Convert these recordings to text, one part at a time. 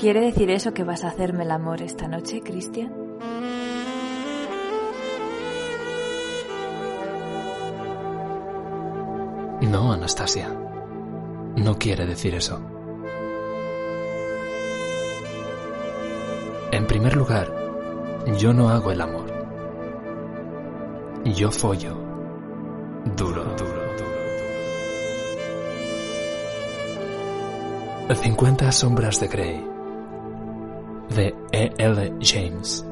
¿Quiere decir eso que vas a hacerme el amor esta noche, Cristian? No, Anastasia. No quiere decir eso. En primer lugar, yo no hago el amor. Yo follo. Duro, duro, duro. 50 sombras de Grey. the A. L. James.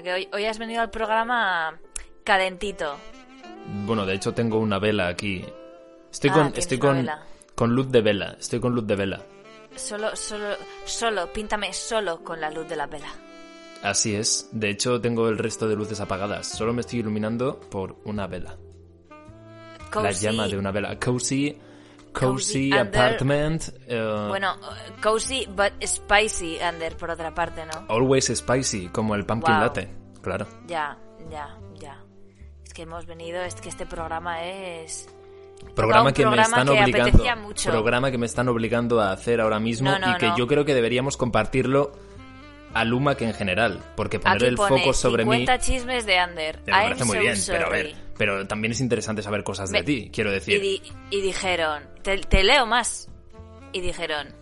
Sea que hoy, hoy has venido al programa calentito. Bueno, de hecho tengo una vela aquí. Estoy Ah, con, estoy con, vela. con luz de vela. Estoy con luz de vela. Solo, solo, solo, píntame solo con la luz de la vela. Así es. De hecho tengo el resto de luces apagadas. Solo me estoy iluminando por una vela. La Cozy- llama de una vela. Cozy, cozy, apartment. eh, Bueno, uh, cozy but spicy, Under, por otra parte, ¿no? Always spicy, como el pumpkin Wow. latte. Claro. Ya, ya, ya. Es que hemos venido, es que este programa es... Programa que me programa están que obligando. mucho. Programa que me están obligando a hacer ahora mismo No, no, y que no. yo creo que deberíamos compartirlo a Lumac en general. Porque poner Aquí el pone foco sobre mí. 50 chismes de Under. Me I'm parece muy so bien, pero a sorry. ver. Pero también es interesante saber cosas de Me- ti, quiero Y, decir. di- y dijeron, te, te leo más. Y dijeron,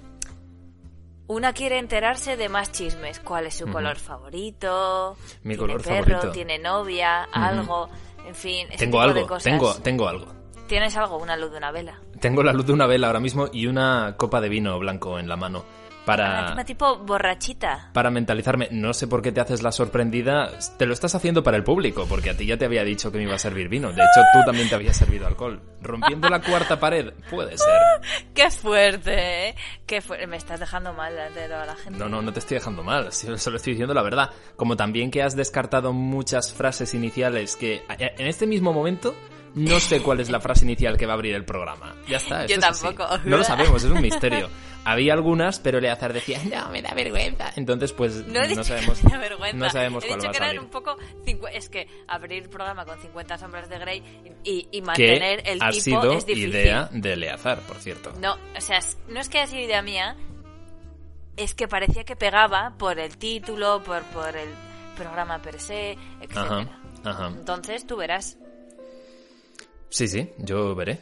una quiere enterarse de más chismes. ¿Cuál es su color favorito? Mi ¿Tiene color perro? favorito. ¿Tiene novia? ¿Algo? En fin, ese Tengo tipo de algo, cosas. tengo, tengo algo. ¿Tienes algo? Una luz de una vela. Tengo la luz de una vela ahora mismo y una copa de vino blanco en la mano. Para, tipo borrachita. para mentalizarme. No sé por qué te haces la sorprendida. Te lo estás haciendo para el público, porque a ti ya te había dicho que me iba a servir vino. De hecho, tú también te había servido alcohol. Rompiendo la cuarta pared, puede ser. ¡Qué fuerte, eh! ¡Qué fuerte! Me estás dejando mal delante de toda la gente. No, no, no te estoy dejando mal, solo estoy diciendo la verdad. Como también que has descartado muchas frases iniciales que eh, en este mismo momento no sé cuál es la frase inicial que va a abrir el programa. Ya está. Yo es tampoco. No lo sabemos, es un misterio. Había algunas, pero Eleazar decía, no, me da vergüenza. Entonces, pues No, no sabemos. que me da vergüenza. No sabemos He cuál dicho va a eran salir. un poco... Es que abrir programa con 50 sombras de Grey y, y mantener Que el ha tipo sido es difícil. idea de Eleazar, por cierto. No, o sea, no es que haya sido idea mía, es que parecía que pegaba por el título, por, por el programa per se, etc. Ajá, ajá. Entonces tú verás Sí, sí, yo veré.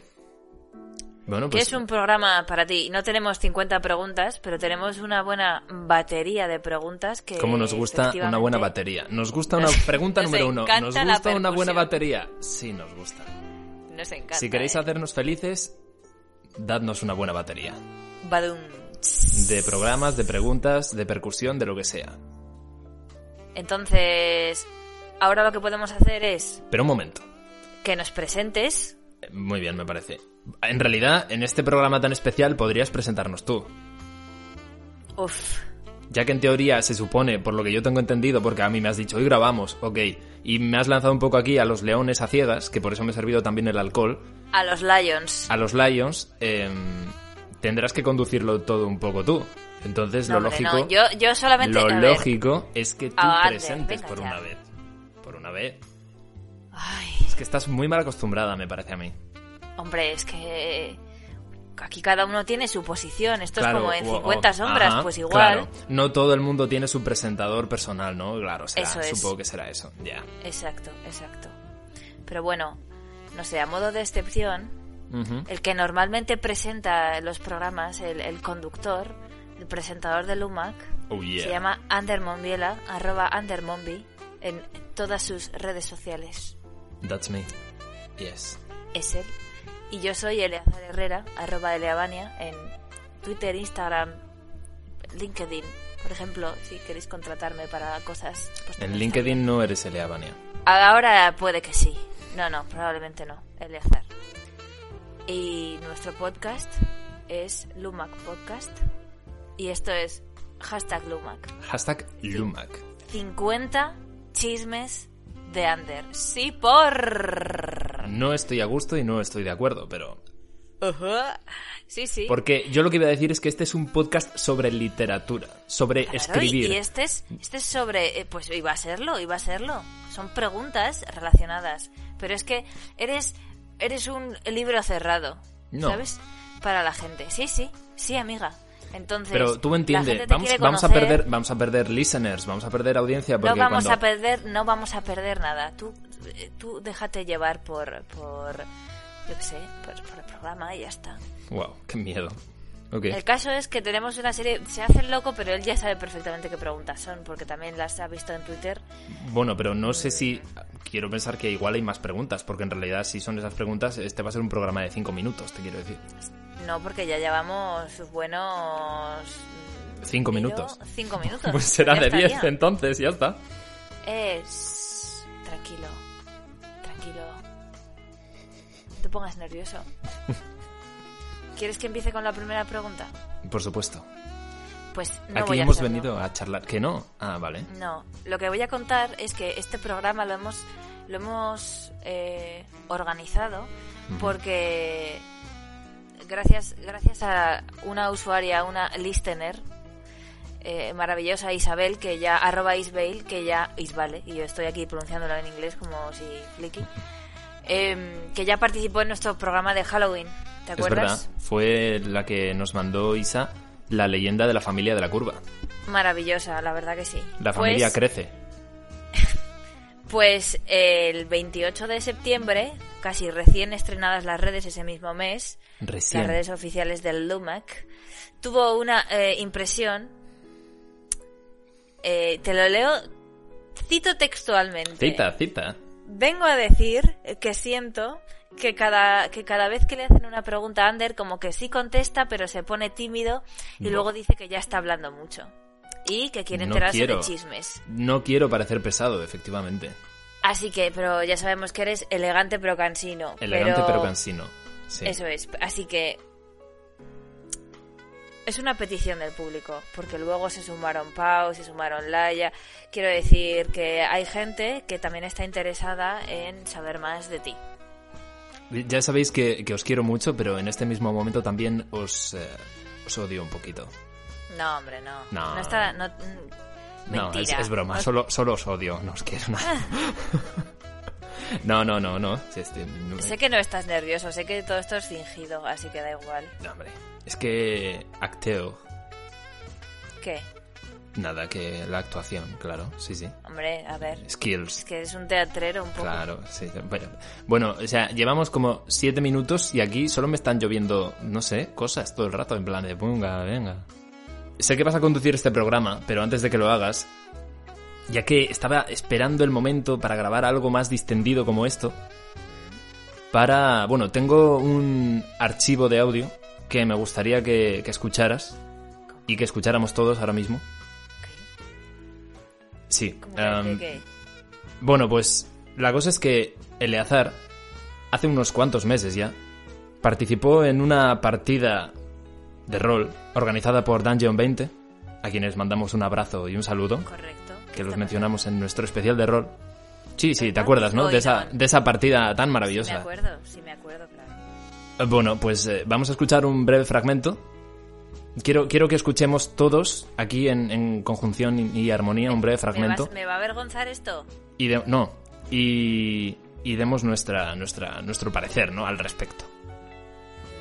Bueno, pues es un programa para ti. No tenemos 50 preguntas, pero tenemos una buena batería de preguntas que... Como nos gusta una buena efectivamente, batería. Nos gusta una pregunta número uno. ¿Nos gusta una buena batería? Sí, nos gusta. Nos encanta. Si queréis ¿eh? hacernos felices, dadnos una buena batería. Badum. De programas, de preguntas, de percusión, de lo que sea. Entonces, ahora lo que podemos hacer es Pero un momento. Que nos presentes. Muy bien, me parece. En realidad, en este programa tan especial podrías presentarnos tú. Uf, Ya que en teoría se supone, por lo que yo tengo entendido, porque a mí me has dicho, hoy grabamos, ok, y me has lanzado un poco aquí a los leones a ciegas, que por eso me ha servido también el alcohol, a los Lions. a los Lions, em, tendrás que conducirlo todo un poco tú. Entonces, No, lo hombre, lógico, no, Yo, yo solamente. lo lógico es que tú Ah, presentes por ya. una vez. Por una vez. Ay, que estás muy mal acostumbrada, me parece a mí. hombre, es que. Aquí cada uno tiene su posición. Esto Claro, es como en o- 50 o- sombras, ajá, pues igual. Claro, no todo el mundo tiene su presentador personal, ¿no? Claro, será, Eso es. supongo que será eso, ya. Exacto, exacto. Pero bueno, no sé, a modo de excepción, el que normalmente presenta los programas, el, el conductor, el presentador de Lumac, Oh, yeah. se llama Ander Monbiela, arroba Ander Monbi, en todas sus redes sociales. That's me. Yes. Es él. Y yo soy Eleazar Herrera, arroba Eleavania, en Twitter, Instagram, LinkedIn. Por ejemplo, si queréis contratarme para cosas... pues En LinkedIn no eres Eleavania. Ahora puede que sí. No, no, probablemente no. Eleazar. Y nuestro podcast es Lumac Podcast. Y esto es hashtag Lumac. Hashtag Lumac. 50 chismes de Ander. Sí, por... No estoy a gusto y no estoy de acuerdo, pero... Sí, sí. Porque yo lo que iba a decir es que este es un podcast sobre literatura, sobre Claro, escribir. Y este es, este es sobre... eh, Pues iba a serlo, iba a serlo. Son preguntas relacionadas. Pero es que eres, eres un libro cerrado. No. ¿Sabes? Para la gente. Sí, sí. Sí, amiga. Entonces... Pero tú entiendes, vamos, vamos a perder, vamos a perder listeners, vamos a perder audiencia porque no vamos cuando a perder no vamos a perder nada tú eh, tú déjate llevar por por yo qué sé por, por el programa y ya está Wow, qué miedo. Ok. el caso es que tenemos una serie se hace el loco pero él ya sabe perfectamente qué preguntas son porque también las ha visto en Twitter Bueno, pero no sé si quiero pensar que igual hay más preguntas, porque en realidad si son esas preguntas, este va a ser un programa de cinco minutos, te quiero decir. No porque ya llevamos sus buenos Cinco minutos. cinco minutos Pues será de estaría. 10 entonces, ya está. es tranquilo tranquilo no te pongas nervioso ¿Quieres que empiece con la primera pregunta? Por supuesto. Pues no Aquí voy a hemos hacerlo. venido a charlar. ¿Que no? Ah, vale. No, lo que voy a contar es que este programa lo hemos lo hemos eh, organizado porque gracias gracias a una usuaria, una listener eh, maravillosa Isabel que ya arroba Isbale que ya Isbale y yo estoy aquí pronunciándolo en inglés como si flicky em, que ya participó en nuestro programa de Halloween ¿te Es verdad. acuerdas? Fue la que nos mandó Isa la leyenda de la familia de la curva. Maravillosa, la verdad que sí. La Pues- familia crece. Pues el 28 de septiembre, casi recién estrenadas las redes ese mismo mes, Recién. las redes oficiales del Lumac, tuvo una eh, impresión. eh, te lo leo, cito textualmente. Cita, cita. Vengo a decir que siento que cada, que cada vez que le hacen una pregunta a Ander, como que sí contesta, pero se pone tímido y No. luego dice que ya está hablando mucho. Y que quiere No enterarse quiero. de chismes. No quiero parecer pesado, efectivamente. Así que, pero ya sabemos que eres elegante pero cansino. Elegante pero, cansino. Sí. Eso es. Así que es una petición del público, porque luego se sumaron Pau, se sumaron Laia. Quiero decir que hay gente que también está interesada en saber más de ti. Ya sabéis que, que os quiero mucho, pero en este mismo momento también os, eh, os odio un poquito. No, hombre, no. No. está. No, mm, No, es, es broma, No- solo, solo os odio, no os quiero nada. no, no, no, no. Este- no, Sé que no estás nervioso, sé que todo esto es fingido, así que da igual. no, hombre. Es que acteo. ¿Qué? Nada, que la actuación, claro, sí, sí. Hombre, a ver. Skills. Es que eres un teatrero un poco. Claro, sí. Bueno, bueno, o sea, llevamos como siete minutos y aquí solo me están lloviendo, no sé, cosas todo el rato, en plan de, venga, venga. Sé que vas a conducir este programa, pero antes de que lo hagas, ya que estaba esperando el momento para grabar algo más distendido como esto, para, bueno, tengo un archivo de audio que me gustaría que, que escucharas y que escucháramos todos ahora mismo. Sí. ¿Cómo que- em, bueno, pues la cosa es que Eleazar, hace unos cuantos meses ya, participó en una partida de rol organizada por Dungeon 20, a quienes mandamos un abrazo y un saludo, Correcto. ¿Qué que los mencionamos en nuestro especial de rol. Sí, sí, ¿te acuerdas, no? De esa, de esa partida tan pasando? Sí, me maravillosa. acuerdo, sí me acuerdo, claro. Bueno, pues eh, vamos a escuchar un breve fragmento. Quiero, quiero que escuchemos todos aquí en, en conjunción y, y armonía un breve ¿Me, fragmento. vas- ¿Me va a avergonzar esto? Y de- no, y, y demos nuestra, nuestra, nuestro parecer, ¿no? Al respecto.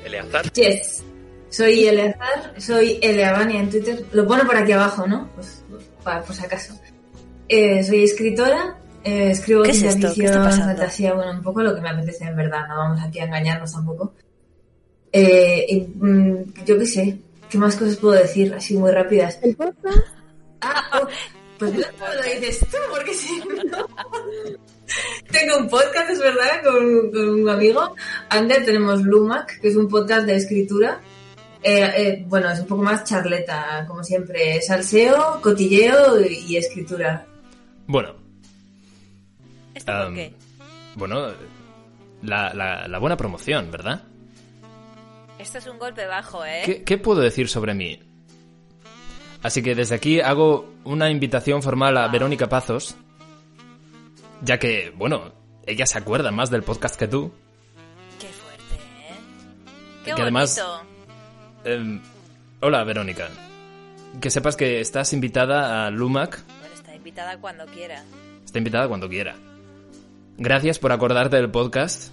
Eleazar. Yes. Soy Eleazar, soy Eleavania en Twitter. Lo pone por aquí abajo, ¿no? Pues, para, por si acaso. Eh, soy escritora, eh, escribo ¿Qué es ciencia esto? ¿Qué está fantasía, bueno, un poco lo que me apetece en verdad, no vamos aquí a engañarnos tampoco. Eh, y, mm, yo qué sé, ¿qué más cosas puedo decir así muy rápidas? Ah, oh, pues no lo dices tú, porque si no... Tengo un podcast, es verdad, con, con un amigo. Ander tenemos Lumac, que es un podcast de escritura. Eh, eh, bueno, es un poco más charleta, como siempre. Salseo, cotilleo y, y escritura. Bueno, ¿Esto por Am, qué? bueno, la, la, la buena promoción, ¿verdad? Esto es un golpe bajo, ¿eh? ¿Qué, qué puedo decir sobre mí? Así que desde aquí hago una invitación formal a Verónica Pazos, ya que, bueno, ella se acuerda más del podcast que tú. Qué fuerte, ¿eh? Qué Que además- bonito. Eh, hola, Verónica. Que sepas que estás invitada a Lumac. Bueno, está invitada cuando quiera. Está invitada cuando quiera. Gracias por acordarte del podcast.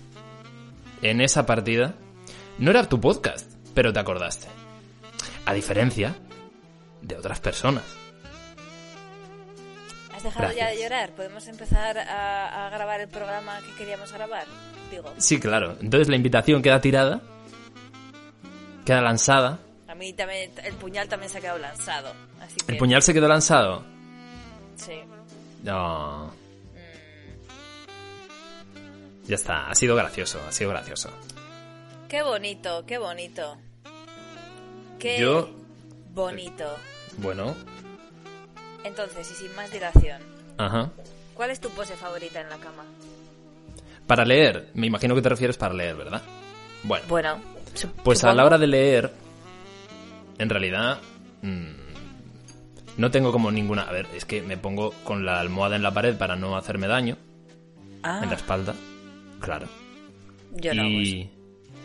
En esa partida. No era tu podcast, pero te acordaste. A diferencia de otras personas. ¿Has dejado ya de llorar? ¿Podemos empezar a, a grabar el programa que queríamos grabar? Digo, Sí, claro. Entonces la invitación queda tirada. Queda lanzada. a mí también el puñal también se ha quedado lanzado. Así que, El puñal se quedó lanzado. Sí. No. Mm, Ya está. Ha sido gracioso. Ha sido gracioso. Qué bonito, qué bonito. Qué Yo- bonito. Bueno. Entonces, y sin más dilación, Ajá. ¿cuál es tu pose favorita en la cama? Para leer. Me imagino que te refieres para leer, ¿verdad? Bueno. Bueno, Pues a la hora de leer, en realidad, mm, no tengo como ninguna... A ver, es que me pongo con la almohada en la pared para no hacerme daño, Ah, en la espalda, claro. yo no. y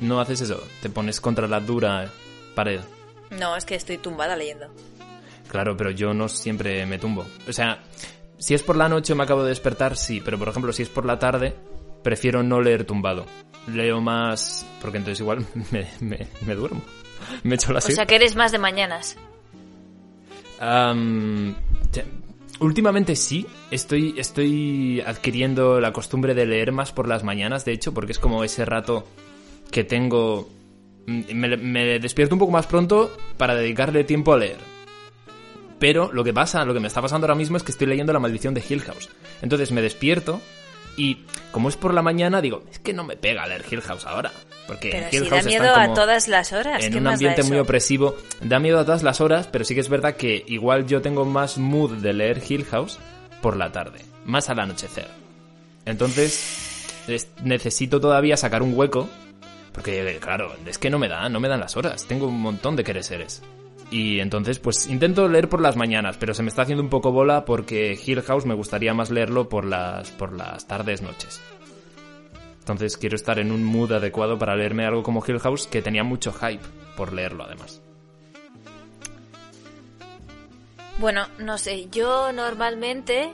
no haces eso, te pones contra la dura pared. No, es que estoy tumbada leyendo. Claro, pero yo no siempre me tumbo. O sea, si es por la noche me acabo de despertar, sí, pero por ejemplo, si es por la tarde, prefiero no leer tumbado. Leo más... porque entonces igual me, me- me duermo. Me echo la O sea, que eres más de mañanas. Am, te- últimamente sí, estoy, estoy adquiriendo la costumbre de leer más por las mañanas, de hecho, porque es como ese rato que tengo... mm, Me, me despierto un poco más pronto para dedicarle tiempo a leer. Pero lo que pasa, lo que me está pasando ahora mismo es que estoy leyendo La maldición de Hill House. Entonces me despierto y como es por la mañana digo, es que no me pega leer Hill House ahora. Porque Pero Hill si da House miedo están a todas las horas. en ¿qué un da ambiente muy opresivo. Da miedo a todas las horas, pero sí que es verdad que igual yo tengo más mood de leer Hill House por la tarde, más al anochecer. Entonces, es- necesito todavía sacar un hueco, porque claro, es que no me da, no me dan las horas. Tengo un montón de quereseres. Y entonces, pues intento leer por las mañanas, pero se me está haciendo un poco bola porque Hill House me gustaría más leerlo por las, por las tardes, noches. Entonces quiero estar en un mood adecuado para leerme algo como Hill House que tenía mucho hype por leerlo además. Bueno, no sé, yo normalmente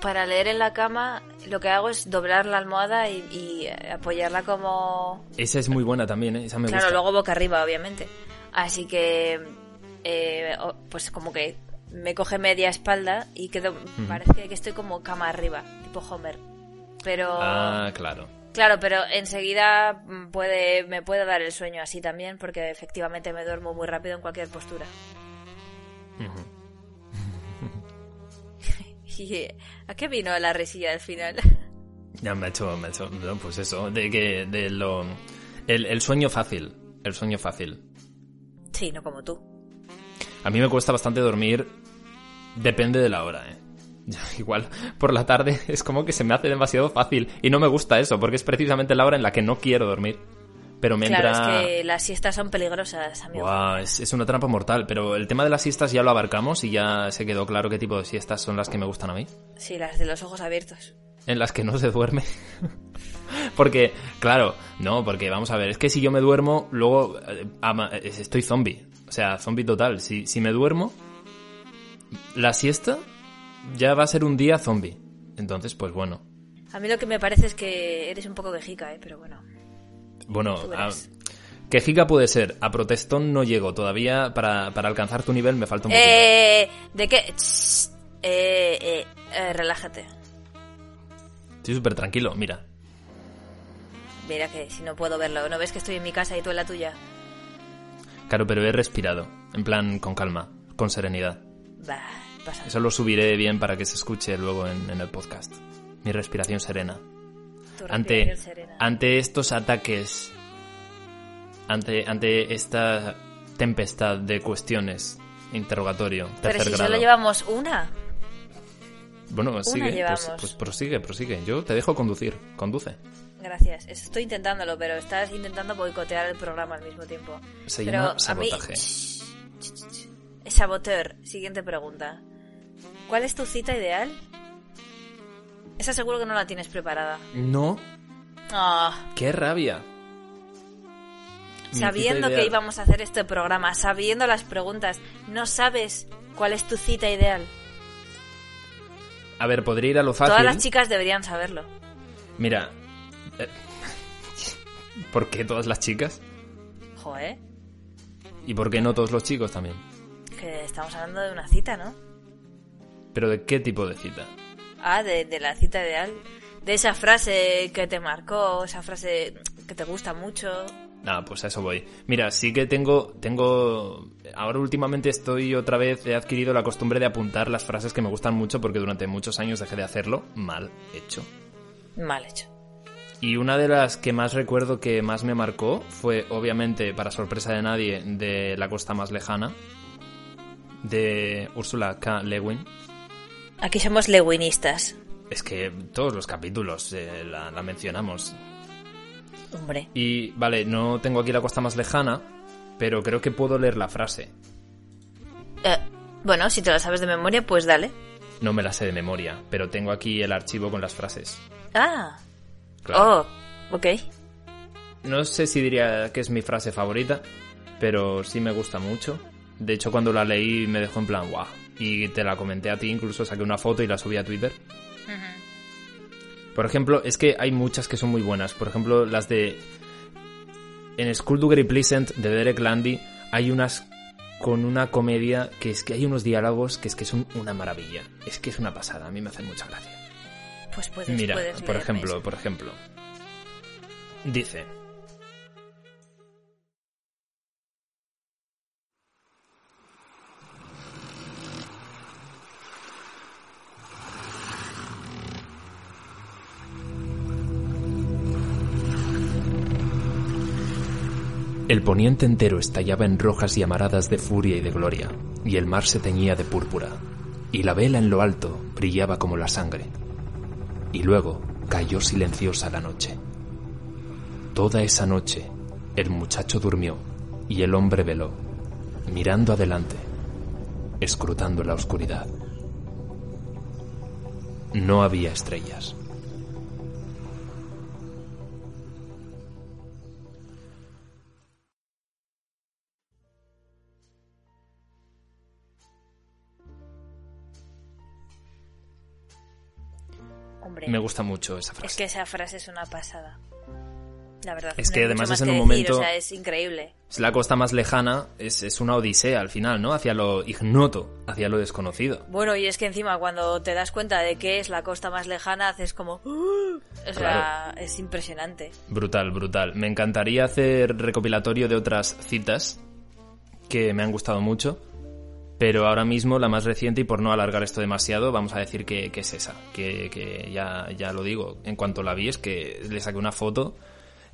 para leer en la cama lo que hago es doblar la almohada y, y, eh, apoyarla como... Esa es muy buena también, ¿eh? Esa me claro, gusta. luego boca arriba, obviamente. Así que, eh, pues como que me coge media espalda y quedo, parece que estoy como cama arriba, tipo Homer. Pero... Ah, claro. Claro, pero enseguida mm, puede, me puede dar el sueño así también, porque efectivamente me duermo muy rápido en cualquier postura. Y, eh, ¿A qué vino la risilla del final? Ya me ha hecho, me ha hecho, no, pues eso, de que, de lo, el, el sueño fácil, el sueño fácil. Sí, no como tú. A mí me cuesta bastante dormir, depende de la hora, ¿eh? Igual por la tarde es como que se me hace demasiado fácil y no me gusta eso porque es precisamente la hora en la que no quiero dormir. Pero me Claro, entra... es que las siestas son peligrosas, amigo. Buah, es, es una trampa mortal, pero el tema de las siestas ya lo abarcamos y ya se quedó claro qué tipo de siestas son las que me gustan a mí. Sí, las de los ojos abiertos. En las que no se duerme. porque, claro, no, porque vamos a ver, es que si yo me duermo, luego eh, ama- eh, estoy zombie. O sea, zombie total. Si, si me duermo, la siesta ya va a ser un día zombie. Entonces, pues bueno. A mí lo que me parece es que eres un poco quejica, ¿eh? Pero bueno. Bueno, a, verás. quejica puede ser. A protestón no llego. Todavía para, para alcanzar tu nivel me falta un poquito. Eh, ¿De qué? Eh, eh, eh, relájate. Estoy súper tranquilo, mira. Mira que si no puedo verlo, ¿no ves que estoy en mi casa y tú en la tuya? Claro, pero he respirado. En plan, con calma, con serenidad. Bah, pasa. Eso lo subiré bien para que se escuche luego en, en el podcast. Mi respiración serena. Tu Ante, serena. ante estos ataques, ante, ante esta tempestad de cuestiones, interrogatorio, Pero tercer si grado. solo llevamos una. Bueno, sigue, pues, pues prosigue, prosigue. Yo te dejo conducir, conduce. Gracias. Estoy intentándolo, pero estás intentando boicotear el programa al mismo tiempo. Se pero llama mí... sabotaje. Es Saboteur, siguiente pregunta. ¿Cuál es tu cita ideal? Esa seguro que no la tienes preparada. No. Ah, ¡Qué rabia! Sabiendo que íbamos a hacer este programa, sabiendo las preguntas, ¿no sabes cuál es tu cita ideal? A ver, podría ir a lo fácil. Todas las chicas deberían saberlo. Mira. ¿Por qué todas las chicas? Joder, ¿Y por qué no todos los chicos también? que estamos hablando de una cita, ¿no? ¿Pero de qué tipo de cita? Ah, de, de la cita ideal. De esa frase que te marcó, esa frase que te gusta mucho. Nada, pues a eso voy. Mira, sí que tengo, tengo, ahora últimamente estoy otra vez, he adquirido la costumbre de apuntar las frases que me gustan mucho porque durante muchos años dejé de hacerlo, mal hecho. Mal hecho. Y una de las que más recuerdo que más me marcó fue, obviamente, para sorpresa de nadie, de La Costa Más Lejana, de Ursula K. Lewin. Aquí somos lewinistas. Es que todos los capítulos eh, la, la mencionamos. Hombre. Y vale, no tengo aquí La Costa Más Lejana, pero creo que puedo leer la frase. Eh, bueno, si te la sabes de memoria, pues dale. No me la sé de memoria, pero tengo aquí el archivo con las frases. Ah. Claro. Oh, ok. No sé si diría que es mi frase favorita, pero sí me gusta mucho. De hecho, cuando la leí me dejó en plan, guau. Y te la comenté a ti, incluso saqué una foto y la subí a Twitter. Por ejemplo, es que hay muchas que son muy buenas. Por ejemplo, las de... En Very Pleasant de Derek Landy hay unas con una comedia que es que hay unos diálogos que es que son una maravilla. Es que es una pasada, a mí me hacen mucha gracia. Pues puedes, Mira, puedes por ejemplo, eso. por ejemplo. Dice. El poniente entero estallaba en rojas y amaradas de furia y de gloria, y el mar se teñía de púrpura, y la vela en lo alto brillaba como la sangre. Y luego cayó silenciosa la noche. Toda esa noche el muchacho durmió y el hombre veló, mirando adelante, escrutando la oscuridad. No había estrellas. Hombre, Me gusta mucho esa es frase. que esa frase es una pasada. La verdad. Es no que además es en un decir, momento- O sea, es increíble. Es la costa más lejana, es, es una odisea al final, ¿no? Hacia lo ignoto, hacia lo desconocido. Bueno, y es que encima cuando te das cuenta de que es la costa más lejana, haces como... "Ah". O sea, es impresionante. Brutal, brutal. Me encantaría hacer recopilatorio de otras citas que me han gustado mucho, pero ahora mismo la más reciente, y por no alargar esto demasiado, vamos a decir que, que es esa, que, que ya, ya lo digo. En cuanto la vi es que le saqué una foto,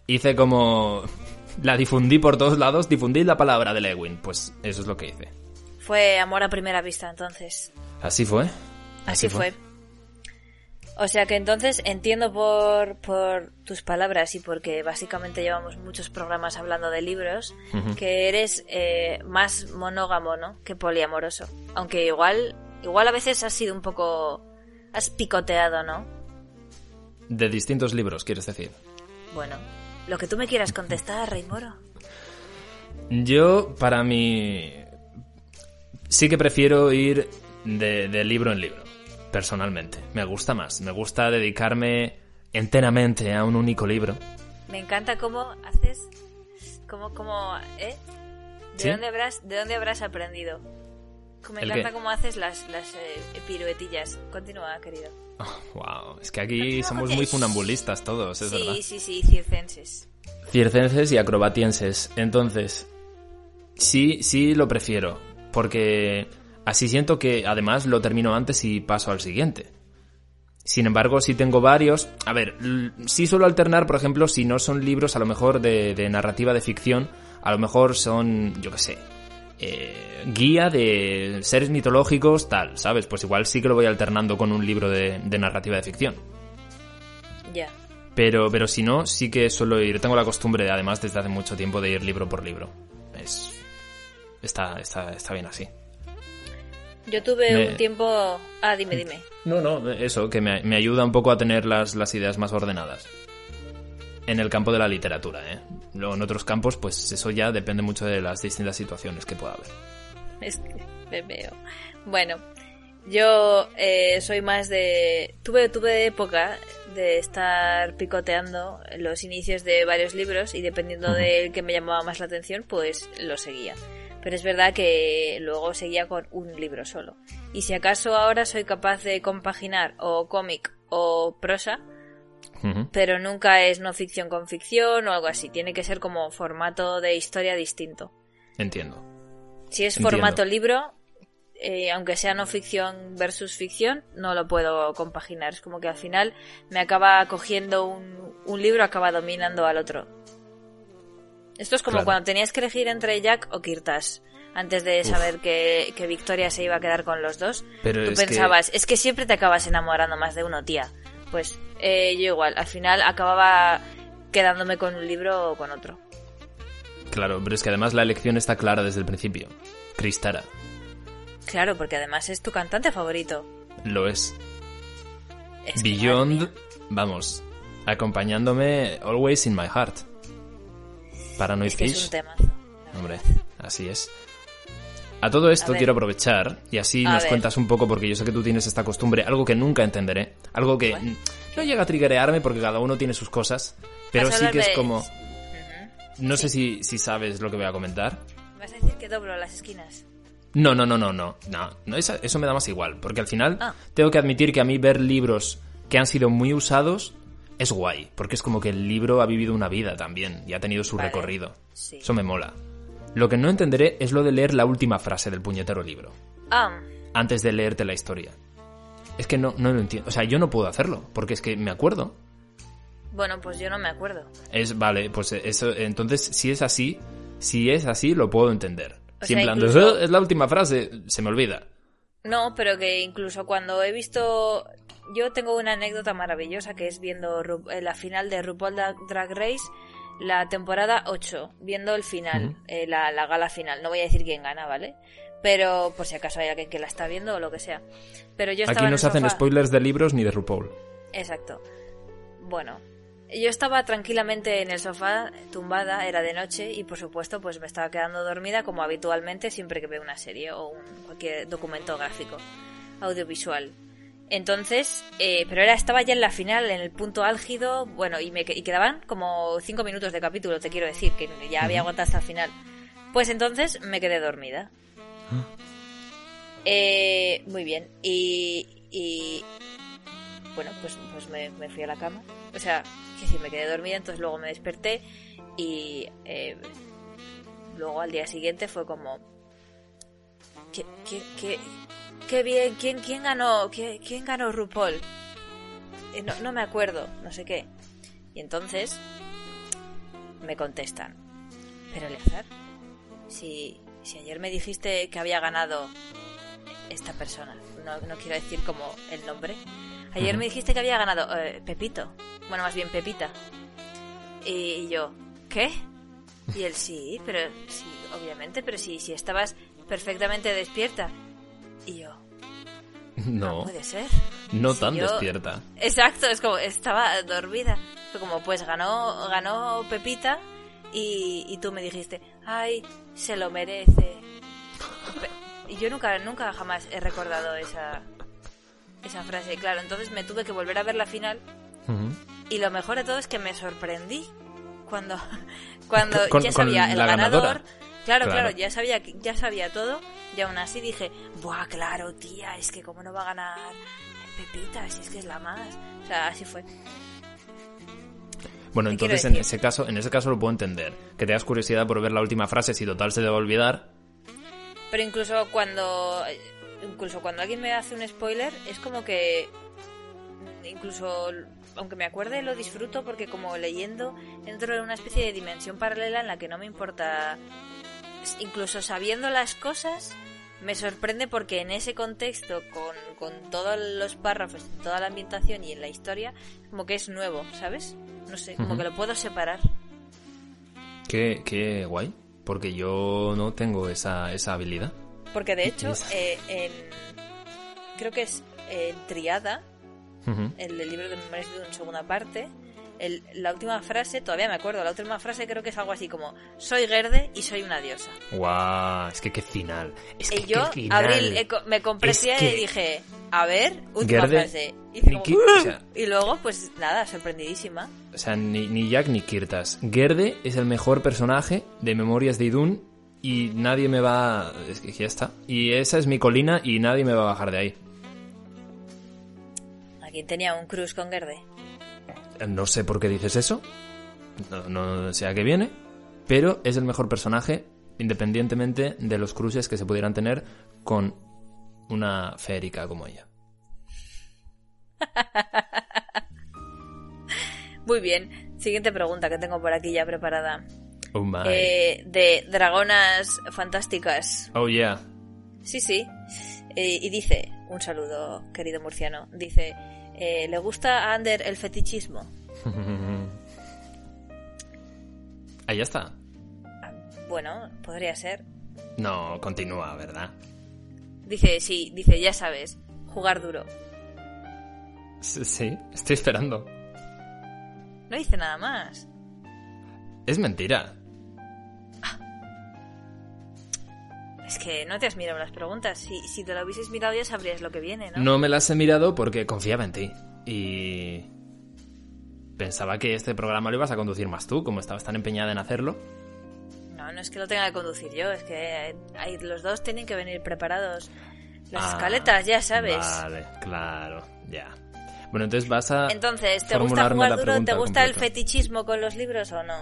hice como... La difundí por todos lados, difundí la palabra de Lewin, pues eso es lo que hice. Fue amor a primera vista, entonces. Así fue. Así, fue. O sea que entonces entiendo por, por tus palabras y porque básicamente llevamos muchos programas hablando de libros, que eres eh, más monógamo, ¿no? Que poliamoroso. Aunque igual, igual a veces has sido un poco... Has picoteado, ¿no? De distintos libros, quieres decir. Bueno, lo que tú me quieras contestar, Rey Moro. Yo, para mí, sí que prefiero ir de, de libro en libro, personalmente. Me gusta más. Me gusta dedicarme enteramente a un único libro. Me encanta cómo haces... Cómo, cómo, ¿eh? ¿De, ¿Sí? dónde, habrás, ¿De dónde habrás aprendido? Me ¿El encanta qué? cómo haces las, las eh, piruetillas. Continúa, querido. wow, es que aquí somos muy funambulistas todos, es sí, verdad. sí, sí, circenses. Circenses y acrobatienses. Entonces, sí, sí lo prefiero. Porque así siento que además lo termino antes y paso al siguiente. Sin embargo, si tengo varios. A ver, sí suelo alternar, por ejemplo, si no son libros a lo mejor de, de narrativa de ficción, a lo mejor son, yo qué sé, eh, guía de seres mitológicos, tal, ¿sabes? Pues igual sí que lo voy alternando con un libro de, de narrativa de ficción. Ya. Pero, pero si no, sí que suelo ir. Tengo la costumbre, además, desde hace mucho tiempo, de ir libro por libro. Es. Está, está, está bien así. Yo tuve Me- un tiempo... Ah, dime, dime. No, no, eso, que me, me ayuda un poco a tener las, las ideas más ordenadas. En el campo de la literatura, ¿eh? Luego en otros campos, pues eso ya depende mucho de las distintas situaciones que pueda haber. Es que me veo. Bueno, yo eh, soy más de... Tuve, tuve época de estar picoteando los inicios de varios libros y dependiendo del que me llamaba más la atención, pues lo seguía. Pero es verdad que luego seguía con un libro solo. Y si acaso ahora soy capaz de compaginar o cómic o prosa, pero nunca es no ficción con ficción o algo así. Tiene que ser como formato de historia distinto. Entiendo. Si es Entiendo. formato libro, eh, aunque sea no ficción versus ficción, no lo puedo compaginar. Es como que al final me acaba cogiendo un, un libro, acaba dominando al otro. Esto es como Claro. cuando tenías que elegir entre Jack o Kirtas. Antes de saber que, que Victoria se iba a quedar con los dos, Pero tú es que- pensabas, es que siempre te acabas enamorando más de uno, tía. Pues eh, yo igual, al final acababa quedándome con un libro o con otro. Claro, pero es que además la elección está clara desde el principio. Cristara. Claro, porque además es tu cantante favorito. Lo es. Es Beyond, vamos, acompañándome always in my heart. Paranoid Es que es Fish. un temazo. Hombre, así es. A todo esto A quiero aprovechar y así A nos ver. cuentas un poco porque yo sé que tú tienes esta costumbre, algo que nunca entenderé, algo que Bueno. no llega a triggerearme porque cada uno tiene sus cosas, pero sí que es como, no sé si, si sabes lo que voy a comentar. ¿Vas a decir que doblo las esquinas? No, no, no, no, no, no, no esa- eso me da más igual, porque al final Ah. tengo que admitir que a mí ver libros que han sido muy usados es guay, porque es como que el libro ha vivido una vida también y ha tenido su Vale. recorrido. Sí. Eso me mola. Lo que no entenderé es lo de leer la última frase del puñetero libro. Ah, antes de leerte la historia. Es que no, no lo entiendo. O sea, yo no puedo hacerlo, porque es que me acuerdo. bueno, pues yo no me acuerdo. Es, vale, pues eso, entonces, si es así, si es así, lo puedo entender. O Si en sea, plan, incluso- "Eh, es la última frase, se me olvida. No, pero que incluso cuando he visto... Yo tengo una anécdota maravillosa que es viendo Ru- eh, la final de RuPaul Dra- Drag Race, la temporada 8, viendo el final, eh, la, la gala final. No voy a decir quién gana, ¿vale? Pero por si acaso hay alguien que la está viendo o lo que sea. Pero yo estaba Aquí no se hacen spoilers de libros ni de RuPaul. Exacto. Bueno, yo estaba tranquilamente en el sofá, tumbada, era de noche y por supuesto pues me estaba quedando dormida como habitualmente siempre que veo una serie o un- cualquier documento gráfico, audiovisual. Entonces, eh, pero era, estaba ya en la final, en el punto álgido, bueno, y me y quedaban como cinco minutos de capítulo, te quiero decir, que ya había aguantado hasta el final. Pues entonces me quedé dormida. Eh, muy bien. Y, y bueno, pues, pues me, me fui a la cama. O sea, que decir, me quedé dormida, entonces luego me desperté y eh, luego al día siguiente fue como... ¿Qué, qué, qué, qué bien? ¿Quién, quién ganó? ¿Qué- ¿Quién ganó RuPaul? Eh, no, no me acuerdo, no sé qué. Y entonces me contestan. Pero Eleazar, si, si ayer me dijiste que había ganado esta persona, no, no quiero decir como el nombre. Ayer me dijiste que había ganado eh, Pepito, bueno, más bien Pepita. Y yo, ¿qué? Y él, sí, pero sí, obviamente, pero sí, si estabas perfectamente despierta. Y yo, No, puede ser. no Si tan yo- despierta. Exacto, es como, estaba dormida. Fue como, pues ganó, ganó Pepita y, y tú me dijiste, ay, se lo merece. Y yo nunca, nunca jamás he recordado esa, esa frase. Claro, entonces me tuve que volver a ver la final y lo mejor de todo es que me sorprendí cuando, cuando Con- ya sabía el ganador. ganadora. Claro, Claro. claro, ya sabía, ya sabía todo y aún así dije, buah, claro, tía, es que cómo no va a ganar Pepita, si es que es la más. O sea, así fue. Bueno, ¿Qué quiero entonces en ese caso, en ese caso lo puedo entender. Que te das curiosidad por ver la última frase si total se debe olvidar. Pero incluso cuando incluso cuando alguien me hace un spoiler es como que incluso aunque me acuerde lo disfruto porque como leyendo entro en una especie de dimensión paralela en la que no me importa incluso sabiendo las cosas me sorprende porque en ese contexto con, con todos los párrafos toda la ambientación y en la historia como que es nuevo ¿sabes? no sé como que lo puedo separar Qué, qué guay. Porque yo no tengo esa, esa habilidad. Porque de hecho, eh, en, creo que es en Triada, el, del libro de Memorias de una segunda parte, el- la última frase, todavía me acuerdo, la última frase creo que es algo así como, soy Gerde y soy una diosa. Guau, es que qué final. Es que Y yo qué final. eh, co- me compré Es el que- y dije, a ver, última Gerde, frase. Y, hice ni como, qui- o sea- y luego, pues nada, sorprendidísima. O sea, ni, ni Jack ni Kirtas. Gerde es el mejor personaje de Memorias de Idun y nadie me va... Es que ya está. Y esa es mi colina y nadie me va a bajar de ahí. Aquí tenía un cruz con Gerde. No sé por qué dices eso. No, no sé a qué viene. Pero es el mejor personaje independientemente de los cruces que se pudieran tener con una férica como ella. Muy bien, siguiente pregunta que tengo por aquí ya preparada. Oh my. Eh, de dragonas fantásticas. Oh yeah. Sí, sí. Eh, y dice, un saludo, querido murciano. Dice, eh, ¿le gusta a Ander el fetichismo? Ahí está. Bueno, podría ser. No, continúa, ¿verdad? Dice, sí, dice, ya sabes, jugar duro. S- Sí, estoy esperando. No dice nada más. Es mentira. Es que no te has mirado las preguntas. Si, si te lo hubieses mirado ya sabrías lo que viene, ¿no? No me las he mirado porque confiaba en ti. Y. Pensaba que este programa lo ibas a conducir más tú, como estabas tan empeñada en hacerlo. No, no es que lo tenga que conducir yo, es que hay- los dos tienen que venir preparados. Las Ah, escaletas, ya sabes. Vale, claro, ya. Bueno, entonces vas a. Entonces, ¿te gusta jugar duro? ¿Te gusta el fetichismo con los libros o no?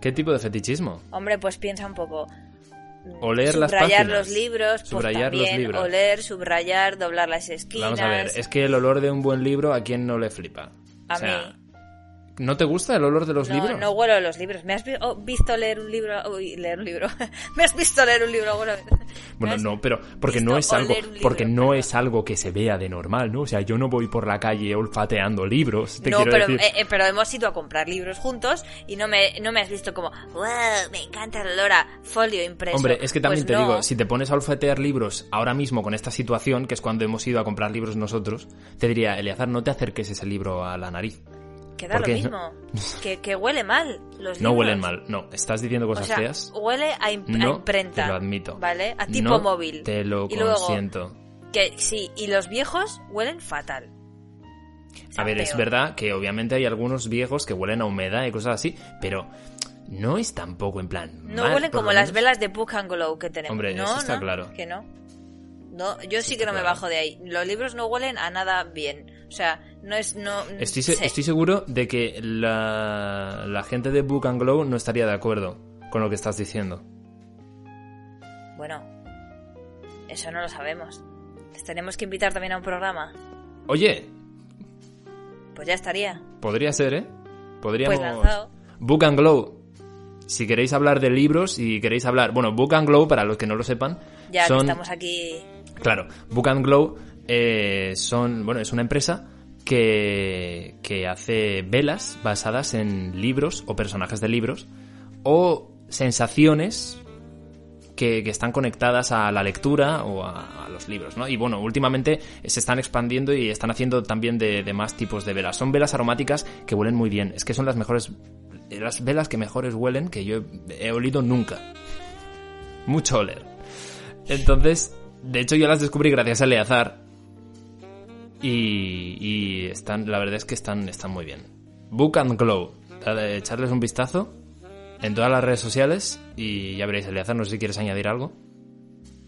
¿Qué tipo de fetichismo? Hombre, pues piensa un poco. Oler las subrayar páginas. los libros, pues Subrayar los también libros. oler, subrayar, doblar las esquinas. Vamos a ver, es que el olor de un buen libro a quién no le flipa. A o sea, mí. ¿No te gusta el olor de los no, libros? no huelo los libros. ¿Me has vi- oh, visto leer un libro? Uy, leer un libro. ¿Me has visto leer un libro alguna vez? ¿Me Bueno, no, pero porque no es algo, libro? porque no es algo que se vea de normal, ¿no? O sea, yo no voy por la calle olfateando libros, te no, quiero pero, decir. eh, eh, pero hemos ido a comprar libros juntos y no me, no me has visto como, wow, me encanta el olor a folio impreso. Hombre, es que también Pues te no. digo, si te pones a olfatear libros ahora mismo con esta situación, que es cuando hemos ido a comprar libros nosotros, te diría, Eleazar, no te acerques ese libro a la nariz. Que da ¿por lo mismo. Que, que huele mal los No huelen mal, no. Estás diciendo O cosas sea, feas. huele a, imp- a No, imprenta. te lo admito. ¿Vale? A tipo No móvil. Te lo y luego, consiento. que sí, y los viejos huelen fatal. O sea, A ver, es verdad que obviamente hay algunos viejos que huelen a humedad y cosas así, pero no es tampoco en plan. No mal, huelen como las velas de Book and Glow que tenemos. Hombre, no, eso está no, claro. Que no. No, yo sí que no me bajo de ahí. Los libros no huelen a nada bien. O sea, no es. No, Estoy, se- estoy seguro de que la, la gente de Book and Glow no estaría de acuerdo con lo que estás diciendo. Bueno, eso no lo sabemos. Les tenemos que invitar también a un programa. Oye, Pues ya estaría. podría ser, ¿eh? Podríamos... Pues lanzado. Book and Glow. Si queréis hablar de libros y queréis hablar... Bueno, Book and Glow, para los que no lo sepan, Ya son... que estamos aquí. Claro, Book and Glow eh, son, bueno, es una empresa que, que hace velas basadas en libros o personajes de libros o sensaciones que, que están conectadas a la lectura o a, los libros, ¿no? Y bueno, últimamente se están expandiendo y están haciendo también de, de más tipos de velas. Son velas aromáticas que huelen muy bien. Es que son las mejores, las velas que mejores huelen que yo he, he olido nunca. Mucho oler. Entonces, de hecho yo las descubrí gracias a Eleazar. Y, y están, la verdad es que están, están muy bien. Book and Glow. Echarles un vistazo en todas las redes sociales y ya veréis, Eleazar, no sé si quieres añadir algo.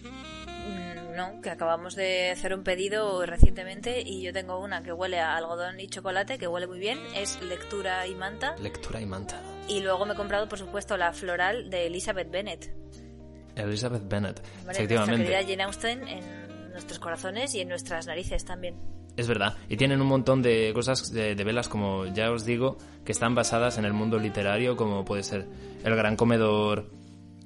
mm, No, que acabamos de hacer un pedido recientemente y yo tengo una que huele a algodón y chocolate, que huele muy bien. Es lectura y manta. Lectura y manta. Y luego me he comprado, por supuesto, la floral de Elizabeth Bennett. Elizabeth Bennett, ¿vale? Nuestra efectivamente. querida Jane Austen en nuestros corazones y en nuestras narices también. Es verdad. Y tienen un montón de cosas de, de velas, como ya os digo, que están basadas en el mundo literario, como puede ser El Gran Comedor.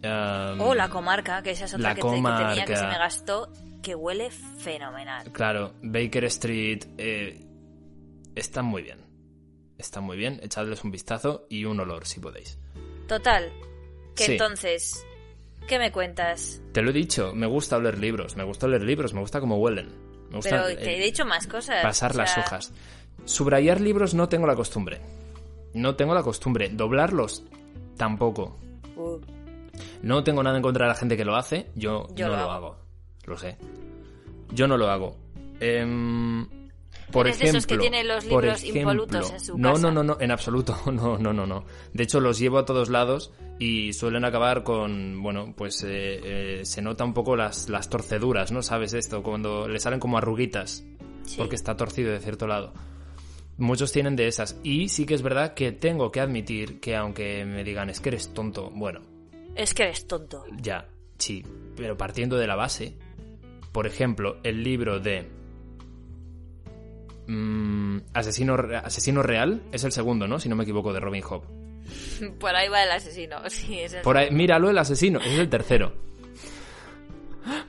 um, O la comarca, que esa es otra La que, te- que tenía que se me gastó, que huele fenomenal. Claro, Baker Street. eh, están muy bien. Están muy bien. Echadles un vistazo y un olor, si podéis. Total, que Sí. entonces ¿Qué me cuentas? Te lo he dicho, me gusta oler libros, me gusta oler libros, me gusta cómo huelen. Me gusta, Pero te eh, he dicho más cosas. pasar o las hojas. Subrayar libros no tengo la costumbre. No tengo la costumbre. Doblarlos tampoco. uh, No tengo nada en contra de la gente que lo hace. Yo, Yo no lo hago. hago. Lo sé. Yo no lo hago. Em, por ¿Eres de ejemplo, esos que tiene los por libros ejemplo- impolutos en su no, casa? no, no, no, en absoluto. No, no, no, no. De hecho, los llevo a todos lados y suelen acabar con, bueno, pues eh, eh, se nota un poco las, las torceduras, ¿no? ¿Sabes esto? Cuando le salen como arruguitas sí. porque está torcido de cierto lado. Muchos tienen de esas. Y sí que es verdad que tengo que admitir que aunque me digan es que eres tonto, bueno, Es que eres tonto. ya, sí, pero partiendo de la base, por ejemplo, el libro de mm, Asesino, Asesino Real es el segundo, ¿no? Si no me equivoco, de Robin Hood. Por ahí va el asesino. Sí, es el- Por ahí, míralo el asesino, ese es el tercero.